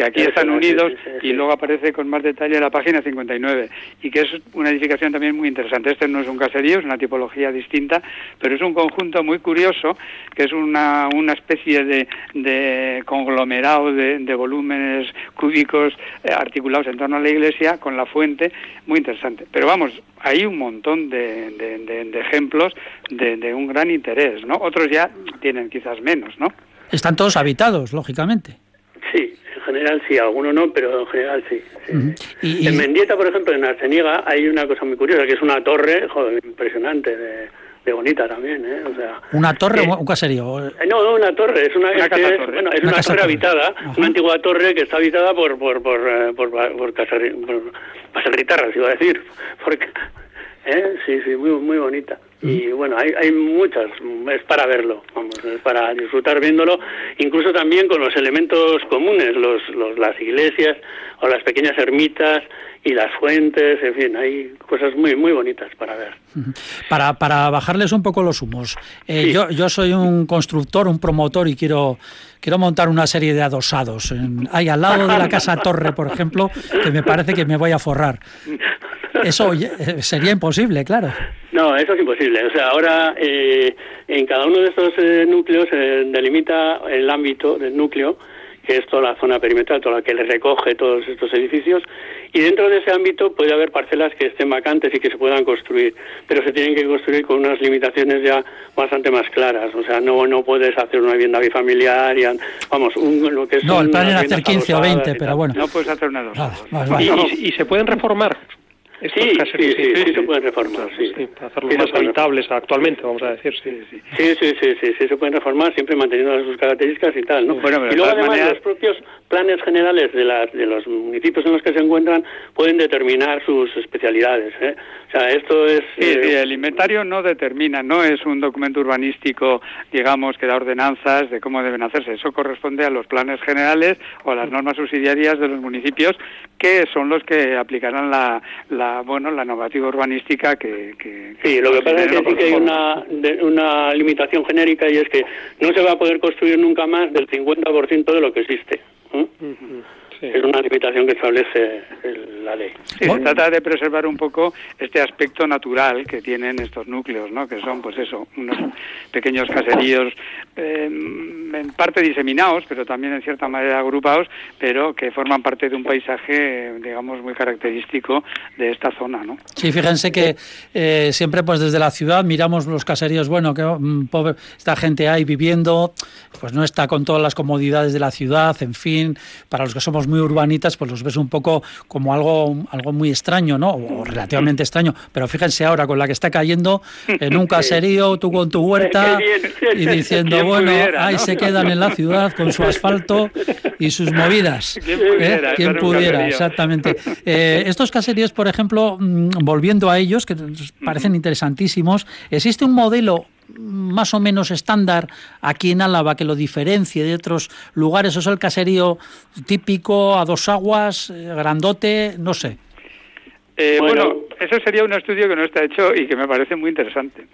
que aquí están unidos y luego aparece con más detalle la página 59 y que es una edificación también muy interesante. Este no es un caserío, es una tipología distinta, pero es un conjunto muy curioso que es una, una especie de, de conglomerado de, de, volúmenes cúbicos eh, articulados en torno a la iglesia con la fuente, muy interesante. Pero vamos, hay un montón de, de ejemplos de, un gran interés, ¿no? Otros ya tienen quizás menos, ¿no? Están todos habitados, lógicamente. Sí, en general sí, alguno no, pero en general sí. En Mendieta, por ejemplo, en Arceniega, hay una cosa muy curiosa, que es una torre, joder, impresionante, de, bonita también, ¿eh? O sea, ¿Una torre o un caserío? Eh, no, no, una torre, es una, torre. Bueno, es una, torre habitada, una antigua torre que está habitada por por por, eh, por, por, por, iba a decir, porque, ¿eh? Sí, sí, muy, muy bonita. Y bueno, hay, hay muchas, es para verlo, vamos, es para disfrutar viéndolo, incluso también con los elementos comunes, los, los, las iglesias o las pequeñas ermitas y las fuentes, en fin, hay cosas muy muy bonitas para ver. Para, para bajarles un poco los humos, eh, yo, yo soy un constructor, un promotor y quiero quiero montar una serie de adosados. hay al lado de la casa Torre, por ejemplo, que me parece que me voy a forrar. Eso eh, sería imposible, claro. No, eso es imposible. O sea, ahora eh, en cada uno de estos eh, núcleos se delimita el ámbito del núcleo, que es toda la zona perimetral, toda la que le recoge todos estos edificios, y dentro de ese ámbito puede haber parcelas que estén vacantes y que se puedan construir, pero se tienen que construir con unas limitaciones ya bastante más claras. O sea, no no puedes hacer una vivienda bifamiliar, y, vamos, un, lo que es No, el plan era hacer 15 o 20, pero bueno. No puedes hacer una dos. ¿Y, y se pueden reformar sí, sí, sí, se pueden reformar, sí. hacerlos más habitables actualmente, vamos a decir, sí. Sí, sí, sí, sí, sí, se pueden reformar siempre manteniendo sus características y tal, ¿no? y luego además los propios planes generales de, las, de los municipios en los que se encuentran pueden determinar sus especialidades, ¿eh? O sea, esto es... Eh, el inventario no determina, no es un documento urbanístico, digamos, que da ordenanzas de cómo deben hacerse. Eso corresponde a los planes generales o a las normas subsidiarias de los municipios, que son los que aplicarán la, la bueno, la normativa urbanística que... sí, lo que pasa es que sí que hay una, una limitación genérica y es que no se va a poder construir nunca más del 50% de lo que existe. Es una limitación que establece la ley. se trata de preservar un poco este aspecto natural que tienen estos núcleos, ¿no? que son, pues eso, unos pequeños caseríos eh, en parte diseminados, pero también en cierta manera agrupados, pero que forman parte de un paisaje, digamos, muy característico de esta zona. ¿no? Sí, fíjense que eh, siempre pues desde la ciudad miramos los caseríos, bueno, que mm, pobre, esta gente ahí viviendo, pues no está con todas las comodidades de la ciudad, en fin, para los que somos muy urbanitas, pues los ves un poco como algo, algo muy extraño, ¿no? O relativamente extraño. Pero fíjense ahora con la que está cayendo en un caserío, tú con tu huerta y diciendo, bueno, ahí se quedan en la ciudad con su asfalto y sus movidas. ¿Quién pudiera? ¿Eh? Exactamente. Eh, estos caseríos, por ejemplo, mm, volviendo a ellos, que parecen interesantísimos, existe un modelo más o menos estándar aquí en Álava que lo diferencie de otros lugares? ¿O es el caserío típico a dos aguas, eh, grandote? No sé. Eh, bueno, eso sería un estudio que no está hecho y que me parece muy interesante.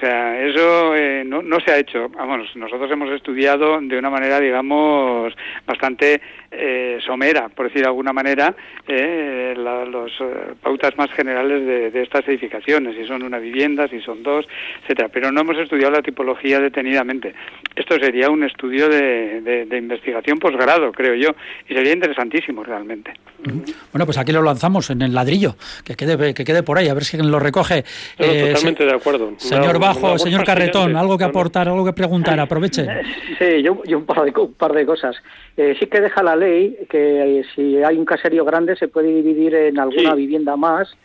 O sea, eso eh, no, no, se ha hecho. Vamos, nosotros hemos estudiado de una manera, digamos, bastante eh, somera, por decir de alguna manera, eh, las eh, pautas más generales de, estas edificaciones, si son una vivienda, si son dos, etcétera. Pero no hemos estudiado la tipología detenidamente. Esto sería un estudio de, investigación posgrado, creo yo, y sería interesantísimo realmente. Bueno, pues aquí lo lanzamos en el ladrillo, que quede, que quede por ahí, a ver si lo recoge. totalmente de acuerdo. Señor Bajo, señor Carretón, algo que aportar, algo que preguntar, aproveche. Sí, yo, un, par de, un par de cosas. sí que deja la ley que si hay un caserío grande se puede dividir en alguna vivienda más,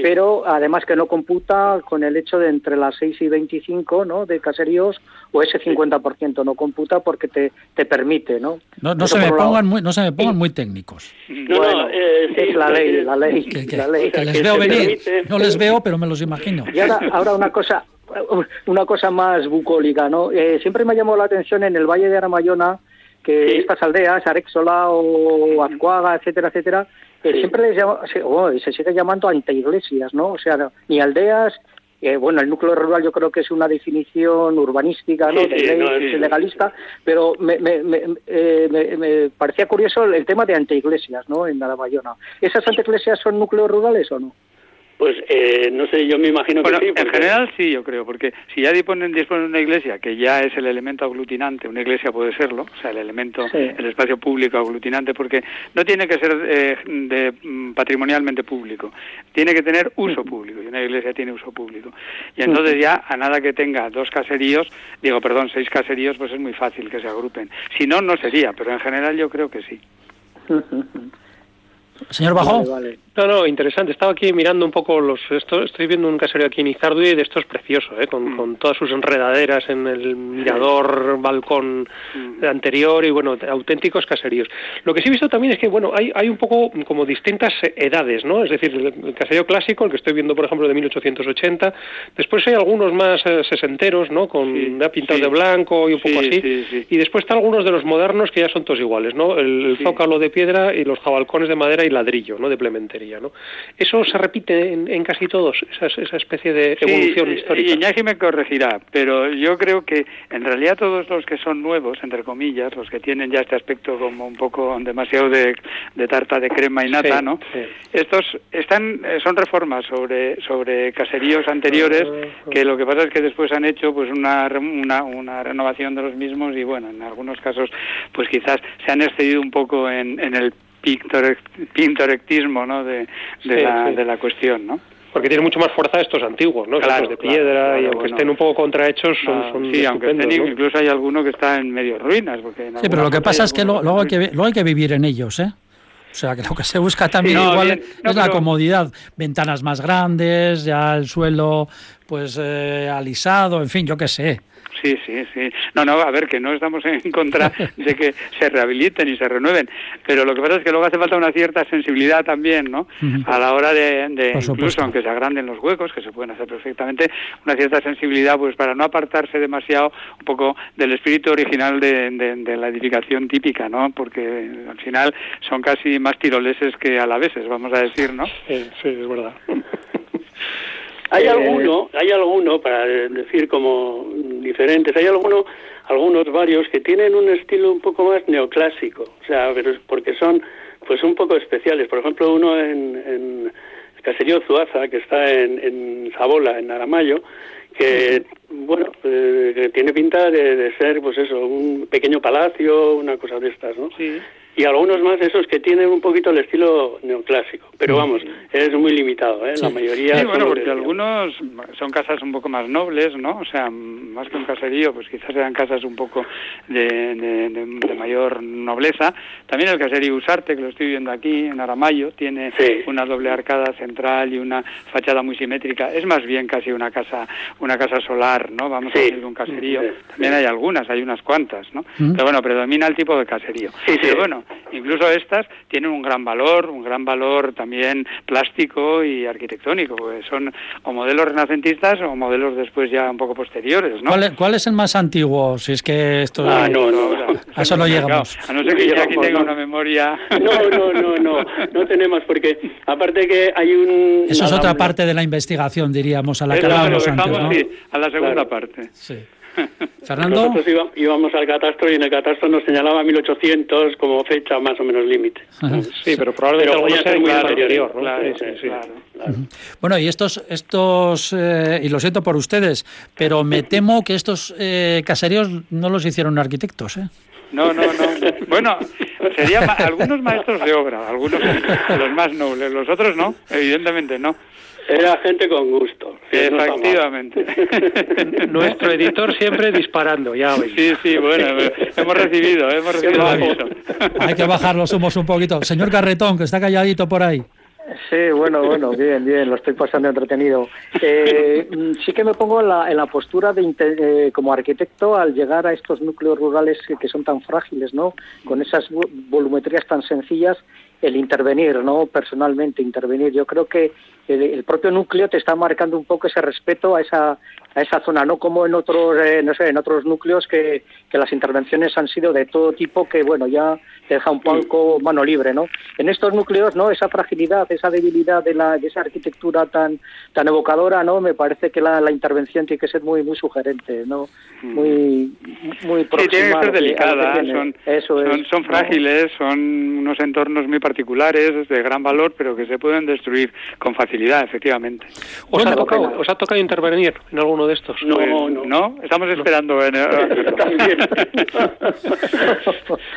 pero además que no computa con el hecho de entre las 6 y 25 ¿no? de caseríos o ese 50% no computa porque te, te permite. No, no, se, me pongan muy, no se me pongan muy técnicos. bueno, eh, es la ley, la ley. Que, les veo venir, no les veo, pero me los imagino. Y ahora, ahora una cosa una cosa más bucólica, ¿no? Eh, siempre me ha llamado la atención en el Valle de Aramayona, que estas aldeas, Arexola o Azcuaga, etcétera, etcétera, siempre les llama, se, oh, se sigue llamando anteiglesias, ¿no? O sea, ni aldeas, eh, bueno, el núcleo rural yo creo que es una definición urbanística, ¿no? de ley, legalista, pero me, eh, me, me, parecía curioso el tema de anteiglesias, ¿no? En Arabayona. ¿Esas anteiglesias son núcleos rurales o no? Pues eh, no sé, yo me imagino que sí. En general sí, yo creo, porque si ya disponen, disponen de una iglesia, que ya es el elemento aglutinante, una iglesia puede serlo, o sea, el elemento, el espacio público aglutinante, porque no tiene que ser eh, de, mm, patrimonialmente público, tiene que tener uso público, y una iglesia tiene uso público. Y entonces ya, a nada que tenga dos caseríos, digo, perdón, seis caseríos, pues es muy fácil que se agrupen. Si no, no sería, pero en general yo creo que sí. Señor Bajo. No, no, interesante. Estaba aquí mirando un poco los. Esto, estoy viendo un caserío aquí en Izardu y de esto es precioso, ¿eh? con, mm. con todas sus enredaderas en el mirador, balcón mm. anterior y bueno, auténticos caseríos. Lo que sí he visto también es que bueno, hay, hay un poco como distintas edades, ¿no? Es decir, el, caserío clásico, el que estoy viendo por ejemplo de 1880, después hay algunos más eh, sesenteros, ¿no? Con sí, pintados de blanco y un poco así, y después están algunos de los modernos que ya son todos iguales, ¿no? El, zócalo de piedra y los jabalcones de madera y ladrillo, ¿no? De Plementería. ¿no? Eso se repite en, casi todos, esa, esa especie de evolución sí, histórica. Iñaki me corregirá, pero yo creo que en realidad todos los que son nuevos, entre comillas, los que tienen ya este aspecto como un poco demasiado de, tarta de crema y nata, ¿no? Estos están eh, son reformas sobre sobre caseríos anteriores que lo que pasa es que después han hecho pues una, una, una renovación de los mismos y bueno, en algunos casos pues quizás se han excedido un poco en, en el pintorectismo ¿no? de, de, la, de la cuestión, ¿no? Porque tiene mucho más fuerza estos antiguos, ¿no? Claro, de piedra y aunque estén un poco contrahechos son, son Sí, aunque estén, incluso hay alguno que está en medio ruinas. Porque sí, pero lo que pasa es que luego, hay que luego hay que vivir en ellos, ¿eh? O sea, que lo que se busca también igual es la comodidad. Ventanas más grandes, ya el suelo pues eh, alisado, en fin, yo qué sé. Sí, sí, sí. No, no, a ver, que no estamos en contra de que se rehabiliten y se renueven, pero lo que pasa es que luego hace falta una cierta sensibilidad también, ¿no? A la hora de, incluso aunque se agranden los huecos, que se pueden hacer perfectamente, una cierta sensibilidad, pues para no apartarse demasiado un poco del espíritu original de, de la edificación típica, ¿no? Porque al final son casi más tiroleses que alaveses, vamos a decir, ¿no? Sí, sí, es verdad. Hay eh, alguno, hay alguno, para decir como diferentes, hay alguno, algunos varios que tienen un estilo un poco más neoclásico, o sea, pero porque son pues un poco especiales. Por ejemplo, uno en, en el caserío Zuaza, que está en, en Zabola, en Aramayo, que bueno, eh, que tiene pinta de, de, ser, pues eso, un pequeño palacio, una cosa de estas, ¿no? Sí y algunos más esos que tienen un poquito el estilo neoclásico. Pero vamos, es muy limitado, ¿eh? La mayoría... Sí, bueno, porque algunos son casas un poco más nobles, ¿no? O sea, más que un caserío, pues quizás sean casas un poco de, de, mayor nobleza. También el caserío Usarte, que lo estoy viendo aquí, en Aramayo, tiene una doble arcada central y una fachada muy simétrica. Es más bien casi una casa una casa solar, ¿no? Vamos a decir un caserío. También hay algunas, hay unas cuantas, ¿no? Pero bueno, predomina el tipo de caserío. Sí, Pero bueno, incluso estas tienen un gran valor, un gran valor también plástico y arquitectónico, porque son o modelos renacentistas o modelos después ya un poco posteriores, ¿no? ¿Cuál es, el más antiguo? Si es que esto... Ah, no, no, a eso no llegamos. a no ser que aquí tenga una memoria. No, no, no, no, no tenemos, porque aparte que hay un. Eso es otra parte de la investigación, diríamos, a la que hablábamos antes, ¿no? Sí, a la segunda parte. Sí. Fernando. Nosotros íbamos al catastro y en el catastro nos señalaba 1800 como fecha más o menos límite. Sí, pero probablemente pero sea muy anterior. Bueno, y estos, estos eh, y lo siento por ustedes, pero me temo que estos eh, caseríos no los hicieron arquitectos, ¿eh? No, no, no. Bueno, serían algunos maestros de obra, algunos los más nobles, los otros no, evidentemente no. Era gente con gusto. Efectivamente. Nuestro editor siempre disparando, ya hoy. Sí, sí, bueno, hemos recibido, hemos recibido Hay que bajar los humos un poquito. Señor Carretón, que está calladito por ahí. Sí, bueno, bueno, bien, bien, lo estoy pasando entretenido. Eh, sí que me pongo en la, en la postura de eh, como arquitecto al llegar a estos núcleos rurales que, son tan frágiles, ¿no? Con esas volumetrías tan sencillas, el intervenir, ¿no? Personalmente intervenir. Yo creo que el, propio núcleo te está marcando un poco ese respeto a esa, a esa zona, no como en otros, eh, no sé, en otros núcleos que, que las intervenciones han sido de todo tipo, que bueno, ya te deja un poco mano libre, ¿no? En estos núcleos, ¿no? Esa fragilidad, esa debilidad de, la, de esa arquitectura tan, tan evocadora, ¿no? Me parece que la, la intervención tiene que ser muy, muy sugerente, ¿no? Mm. Muy, muy próxima. Sí, tiene que ser delicada, son, son, son, frágiles, son unos entornos muy particulares, de gran valor, pero que se pueden destruir con facilidad, efectivamente. ¿Os, ha, tocado, ¿os ha tocado intervenir en alguno de estos? No, pues, no, no. Estamos esperando. En,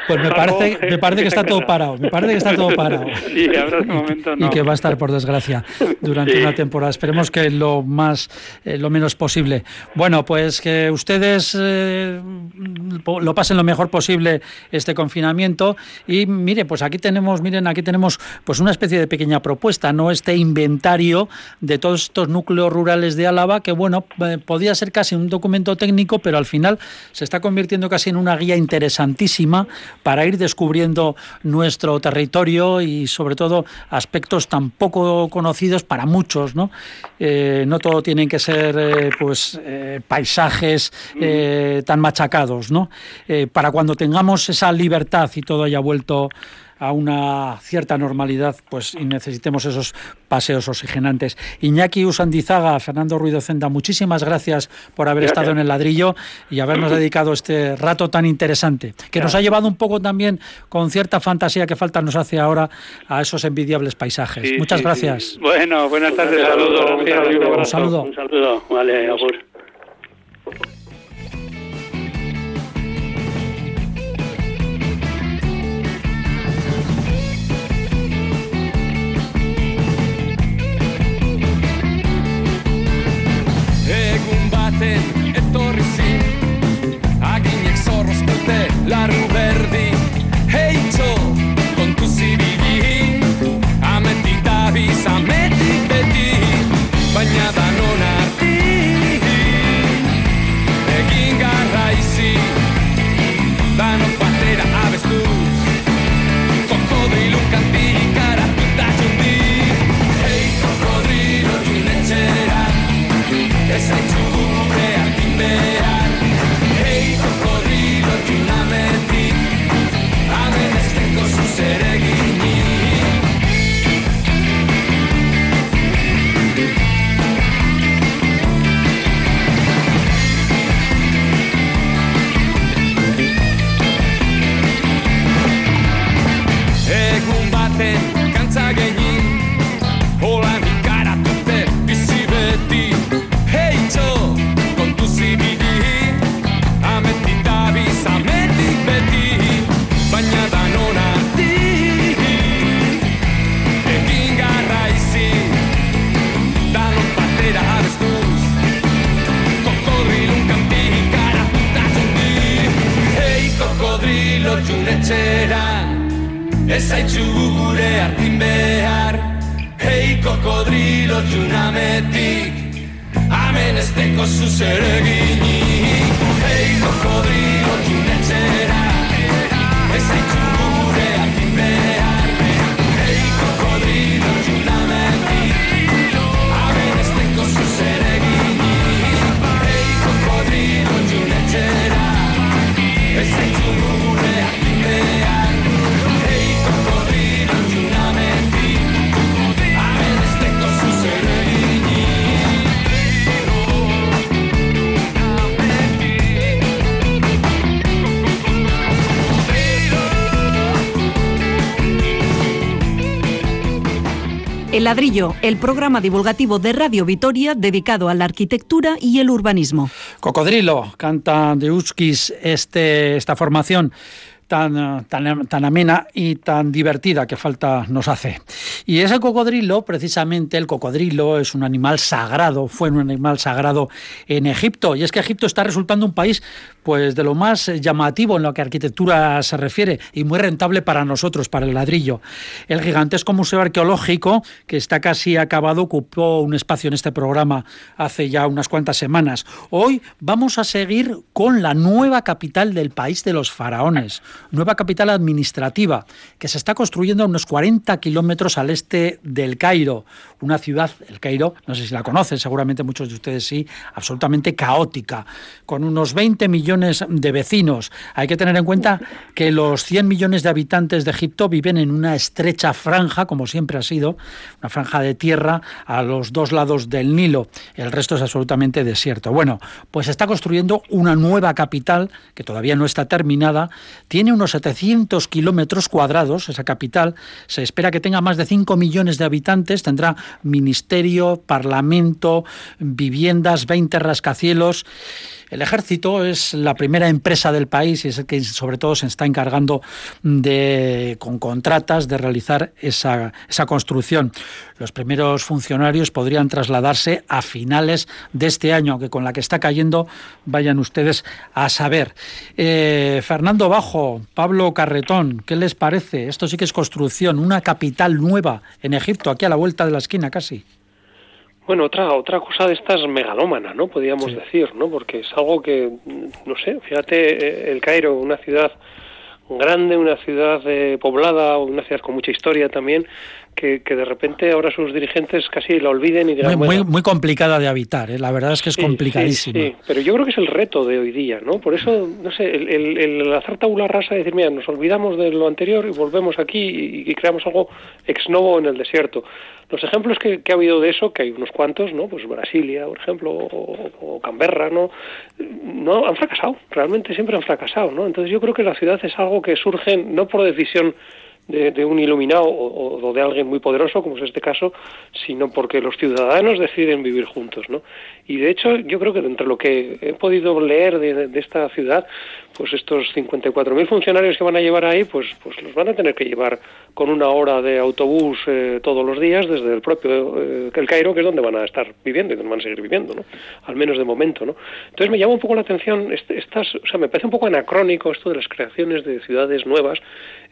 pues me parece, me parece que está todo parado. Me parece que está todo parado. Sí, ahora de momento no. Y que va a estar, por desgracia, durante una temporada. Esperemos que lo más, eh, lo menos posible. Bueno, pues que ustedes eh, lo pasen lo mejor posible este confinamiento. Y mire, pues aquí tenemos, miren, aquí tenemos pues una especie de pequeña propuesta, no este inventario de todos estos núcleos rurales de Álava, que bueno, eh, podía ser casi un documento técnico, pero al final se está convirtiendo casi en una guía interesantísima para ir descubriendo nuestro territorio y sobre todo aspectos tan poco conocidos para muchos, ¿no? Eh, no todo tienen que ser eh, pues paisajes tan machacados, ¿no? para cuando tengamos esa libertad y todo haya vuelto a una cierta normalidad, pues y necesitemos esos paseos oxigenantes. Iñaki Usandizaga, Fernando Ruido Cenda, muchísimas gracias por haber estado en el ladrillo y habernos dedicado este rato tan interesante, que nos ha llevado un poco también con cierta fantasía que falta nos hace ahora a esos envidiables paisajes. Muchas gracias. Bueno, buenas tardes. Un saludo. Un saludo. Vale, baten etorri zin. Aginek zorroz bete larru ladrillo, el programa divulgativo de Radio Vitoria dedicado a la arquitectura y el urbanismo. Cocodrilo, canta de Uskis este, esta formación tan, tan, tan, amena y tan divertida que falta nos hace. Y ese cocodrilo, precisamente el cocodrilo, es un animal sagrado, fue un animal sagrado en Egipto. Y es que Egipto está resultando un país pues de lo más llamativo en lo que arquitectura se refiere y muy rentable para nosotros, para el ladrillo. El gigantesco museo arqueológico, que está casi acabado, ocupó un espacio en este programa hace ya unas cuantas semanas. Hoy vamos a seguir con la nueva capital del país de los faraones, nueva capital administrativa, que se está construyendo a unos 40 kilómetros al este del Cairo, una ciudad, el Cairo, no sé si la conocen, seguramente muchos de ustedes sí, absolutamente caótica, con unos 20 millones de vecinos. Hay que tener en cuenta que los 100 millones de habitantes de Egipto viven en una estrecha franja, como siempre ha sido, una franja de tierra a los dos lados del Nilo. El resto es absolutamente desierto. Bueno, pues está construyendo una nueva capital que todavía no está terminada. Tiene unos 700 kilómetros cuadrados, esa capital. Se espera que tenga más de 5 millones de habitantes. Tendrá ministerio, parlamento, viviendas, 20 rascacielos. El ejército es la primera empresa del país y es el que sobre todo se está encargando de, con contratas, de realizar esa, esa construcción. Los primeros funcionarios podrían trasladarse a finales de este año, aunque con la que está cayendo vayan ustedes a saber. Eh, Fernando Bajo, Pablo Carretón, ¿qué les parece? Esto sí que es construcción, una capital nueva en Egipto, aquí a la vuelta de la esquina casi. Bueno, otra otra cosa de estas megalómana, ¿no? Podríamos decir, ¿no? Porque es algo que, no sé, fíjate, eh, el Cairo, una ciudad grande, una ciudad eh, poblada, una ciudad con mucha historia también, que, que, de repente ahora sus dirigentes casi la olviden y digan, muy, muy, complicada de habitar, ¿eh? la verdad es que es complicadísima. Sí, pero yo creo que es el reto de hoy día, ¿no? Por eso, no sé, el, el, el hacer tabula rasa y decir, mira, nos olvidamos de lo anterior y volvemos aquí y, y creamos algo ex novo en el desierto. Los ejemplos que, que, ha habido de eso, que hay unos cuantos, ¿no? Pues Brasilia, por ejemplo, o, o, Canberra, ¿no? No han fracasado, realmente siempre han fracasado, ¿no? Entonces yo creo que la ciudad es algo que surge no por decisión de, un iluminado o, de alguien muy poderoso, como es este caso, sino porque los ciudadanos deciden vivir juntos, ¿no? Y de hecho, yo creo que entre lo que he podido leer de esta ciudad, pues estos 54.000 funcionarios que van a llevar ahí, pues, pues los van a tener que llevar con una hora de autobús eh, todos los días desde el propio eh, el Cairo, que es donde van a estar viviendo y donde van a seguir viviendo, ¿no? Al menos de momento, ¿no? Entonces me llama un poco la atención, estas, o sea, me parece un poco anacrónico esto de las creaciones de ciudades nuevas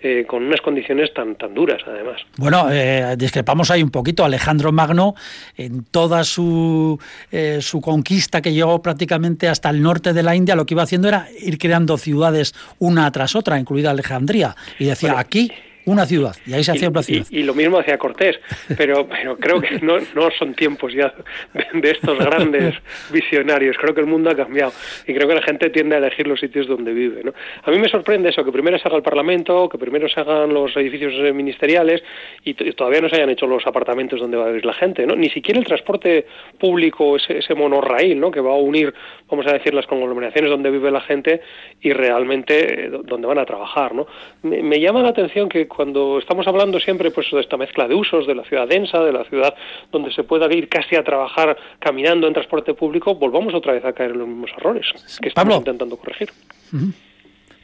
eh, con unas condiciones tan, tan duras, además. Bueno, eh, discrepamos ahí un poquito. Alejandro Magno, en toda su, eh, su conquista que llegó prácticamente hasta el norte de la India, lo que iba haciendo era ir creando ciudades una tras otra, incluida Alejandría. Y decía, bueno, aquí una ciudad, y ahí se hacía y, una ciudad. Y, y, lo mismo hacía Cortés, pero, pero creo que no, no son tiempos ya de, de, estos grandes visionarios. Creo que el mundo ha cambiado y creo que la gente tiende a elegir los sitios donde vive. ¿no? A mí me sorprende eso, que primero se haga el Parlamento, que primero se hagan los edificios ministeriales y, todavía no se hayan hecho los apartamentos donde va a vivir la gente. ¿no? Ni siquiera el transporte público, ese, ese monorraíl, ¿no? que va a unir, vamos a decir, las conglomeraciones donde vive la gente y realmente donde van a trabajar. ¿no? Me, me llama la atención que cuando estamos hablando siempre pues de esta mezcla de usos, de la ciudad densa, de la ciudad donde se pueda ir casi a trabajar caminando en transporte público, volvamos otra vez a caer en los mismos errores que estamos Pablo. intentando corregir. Uh -huh.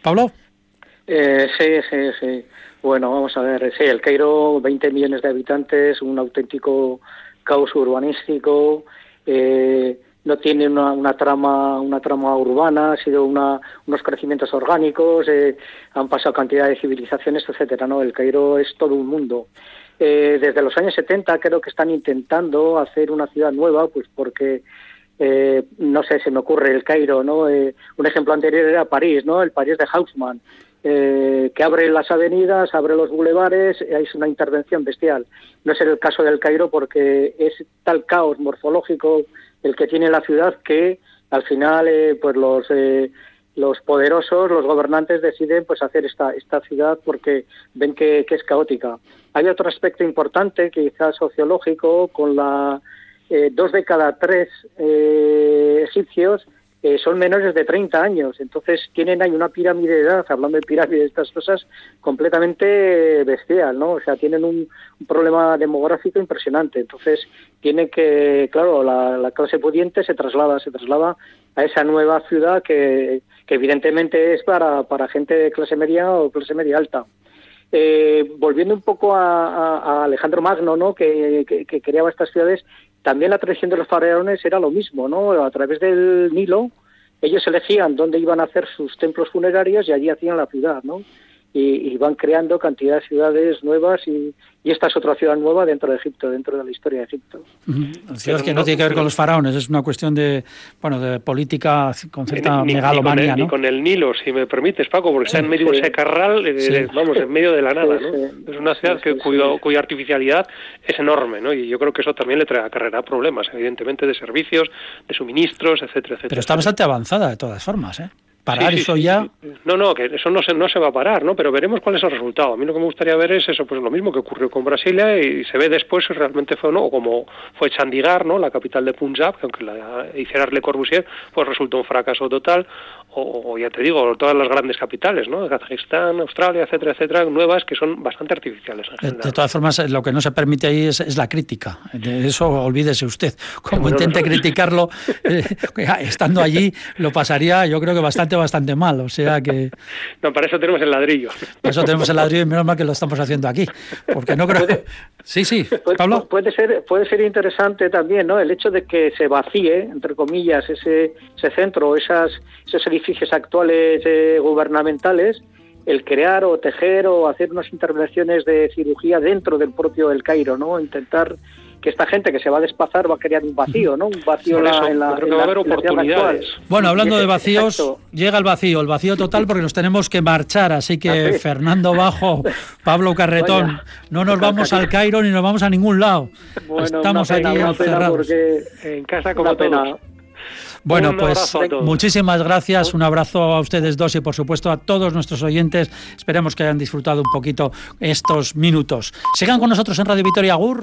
Pablo. Eh, sí, sí, sí. Bueno, vamos a ver. Sí, el Cairo, 20 millones de habitantes, un auténtico caos urbanístico. Eh, no tiene una, una, trama una trama urbana, ha sido una, unos crecimientos orgánicos, eh, han pasado cantidad de civilizaciones, etcétera, ¿no? El Cairo es todo un mundo. Eh, desde los años 70 creo que están intentando hacer una ciudad nueva, pues porque eh, no sé, se me ocurre el Cairo, ¿no? Eh, un ejemplo anterior era París, ¿no? El París de Haussmann, eh, que abre las avenidas, abre los bulevares, es una intervención bestial. No es el caso del Cairo porque es tal caos morfológico el que tiene la ciudad que al final eh, pues los eh, los poderosos, los gobernantes deciden pues hacer esta esta ciudad porque ven que, es caótica. Hay otro aspecto importante, quizás sociológico, con la eh, dos de cada tres eh, egipcios eh, son menores de 30 años. Entonces tienen ahí una pirámide de edad, hablando de pirámide de estas cosas, completamente bestial, ¿no? O sea, tienen un, problema demográfico impresionante. Entonces tienen que, claro, la, clase pudiente se traslada, se traslada a esa nueva ciudad que, evidentemente es para, para gente de clase media o clase media alta. Eh, volviendo un poco a, Alejandro Magno, ¿no? Que, que, creaba estas ciudades, también la tradición de los faraones era lo mismo, ¿no? A través del Nilo, ellos elegían dónde iban a hacer sus templos funerarios y allí hacían la ciudad, ¿no? Y, van creando cantidad de ciudades nuevas y, esta es otra ciudad nueva dentro de Egipto, dentro de la historia de Egipto. Ciudad que no tiene que ver con los faraones, es una cuestión de bueno de política con cierta megalomanía, ni, con el, Nilo, si me permites, Paco, porque está en medio de ese carral, eh, vamos, en medio de la nada, ¿no? Es una ciudad que, cuya artificialidad es enorme, ¿no? Y yo creo que eso también le trae acarreará problemas, evidentemente, de servicios, de suministros, etcétera, etcétera. Pero está bastante avanzada de todas formas, ¿eh? Parar eso ya. No, no, que eso no se, no se va a parar, ¿no? Pero veremos cuál es el resultado. A mí lo que me gustaría ver es eso, pues lo mismo que ocurrió con Brasilia y se ve después si realmente fue o no, o como fue Chandigarh, ¿no? La capital de Punjab, que aunque la hiciera Le Corbusier, pues resultó un fracaso total, o, ya te digo, todas las grandes capitales, ¿no? Kazajistán, Australia, etcétera, etcétera, nuevas que son bastante artificiales. de, todas formas, lo que no se permite ahí es, la crítica. De eso olvídese usted. Como intente criticarlo, eh, estando allí, lo pasaría, yo creo que bastante, bastante mal. O sea que. No, para eso tenemos el ladrillo. Para eso tenemos el ladrillo y menos mal que lo estamos haciendo aquí. Porque no creo. sí, sí. Pablo. Puede ser, puede ser interesante también, ¿no? El hecho de que se vacíe, entre comillas, ese, ese centro, esas, esos edificios actuales eh, gubernamentales, el crear o tejer o hacer unas intervenciones de cirugía dentro del propio El Cairo, ¿no? Intentar que esta gente que se va a desplazar va a crear un vacío, ¿no? Un vacío en la, en va a haber oportunidades. Bueno, hablando de vacíos, llega el vacío, el vacío total porque nos tenemos que marchar, así que Fernando Bajo, Pablo Carretón, no nos vamos al Cairo ni nos vamos a ningún lado. Estamos aquí encerrados. En casa como pena. Bueno, pues muchísimas gracias, un abrazo a ustedes dos y por supuesto a todos nuestros oyentes. Esperemos que hayan disfrutado un poquito estos minutos. Sigan con nosotros en Radio Vitoria Agur.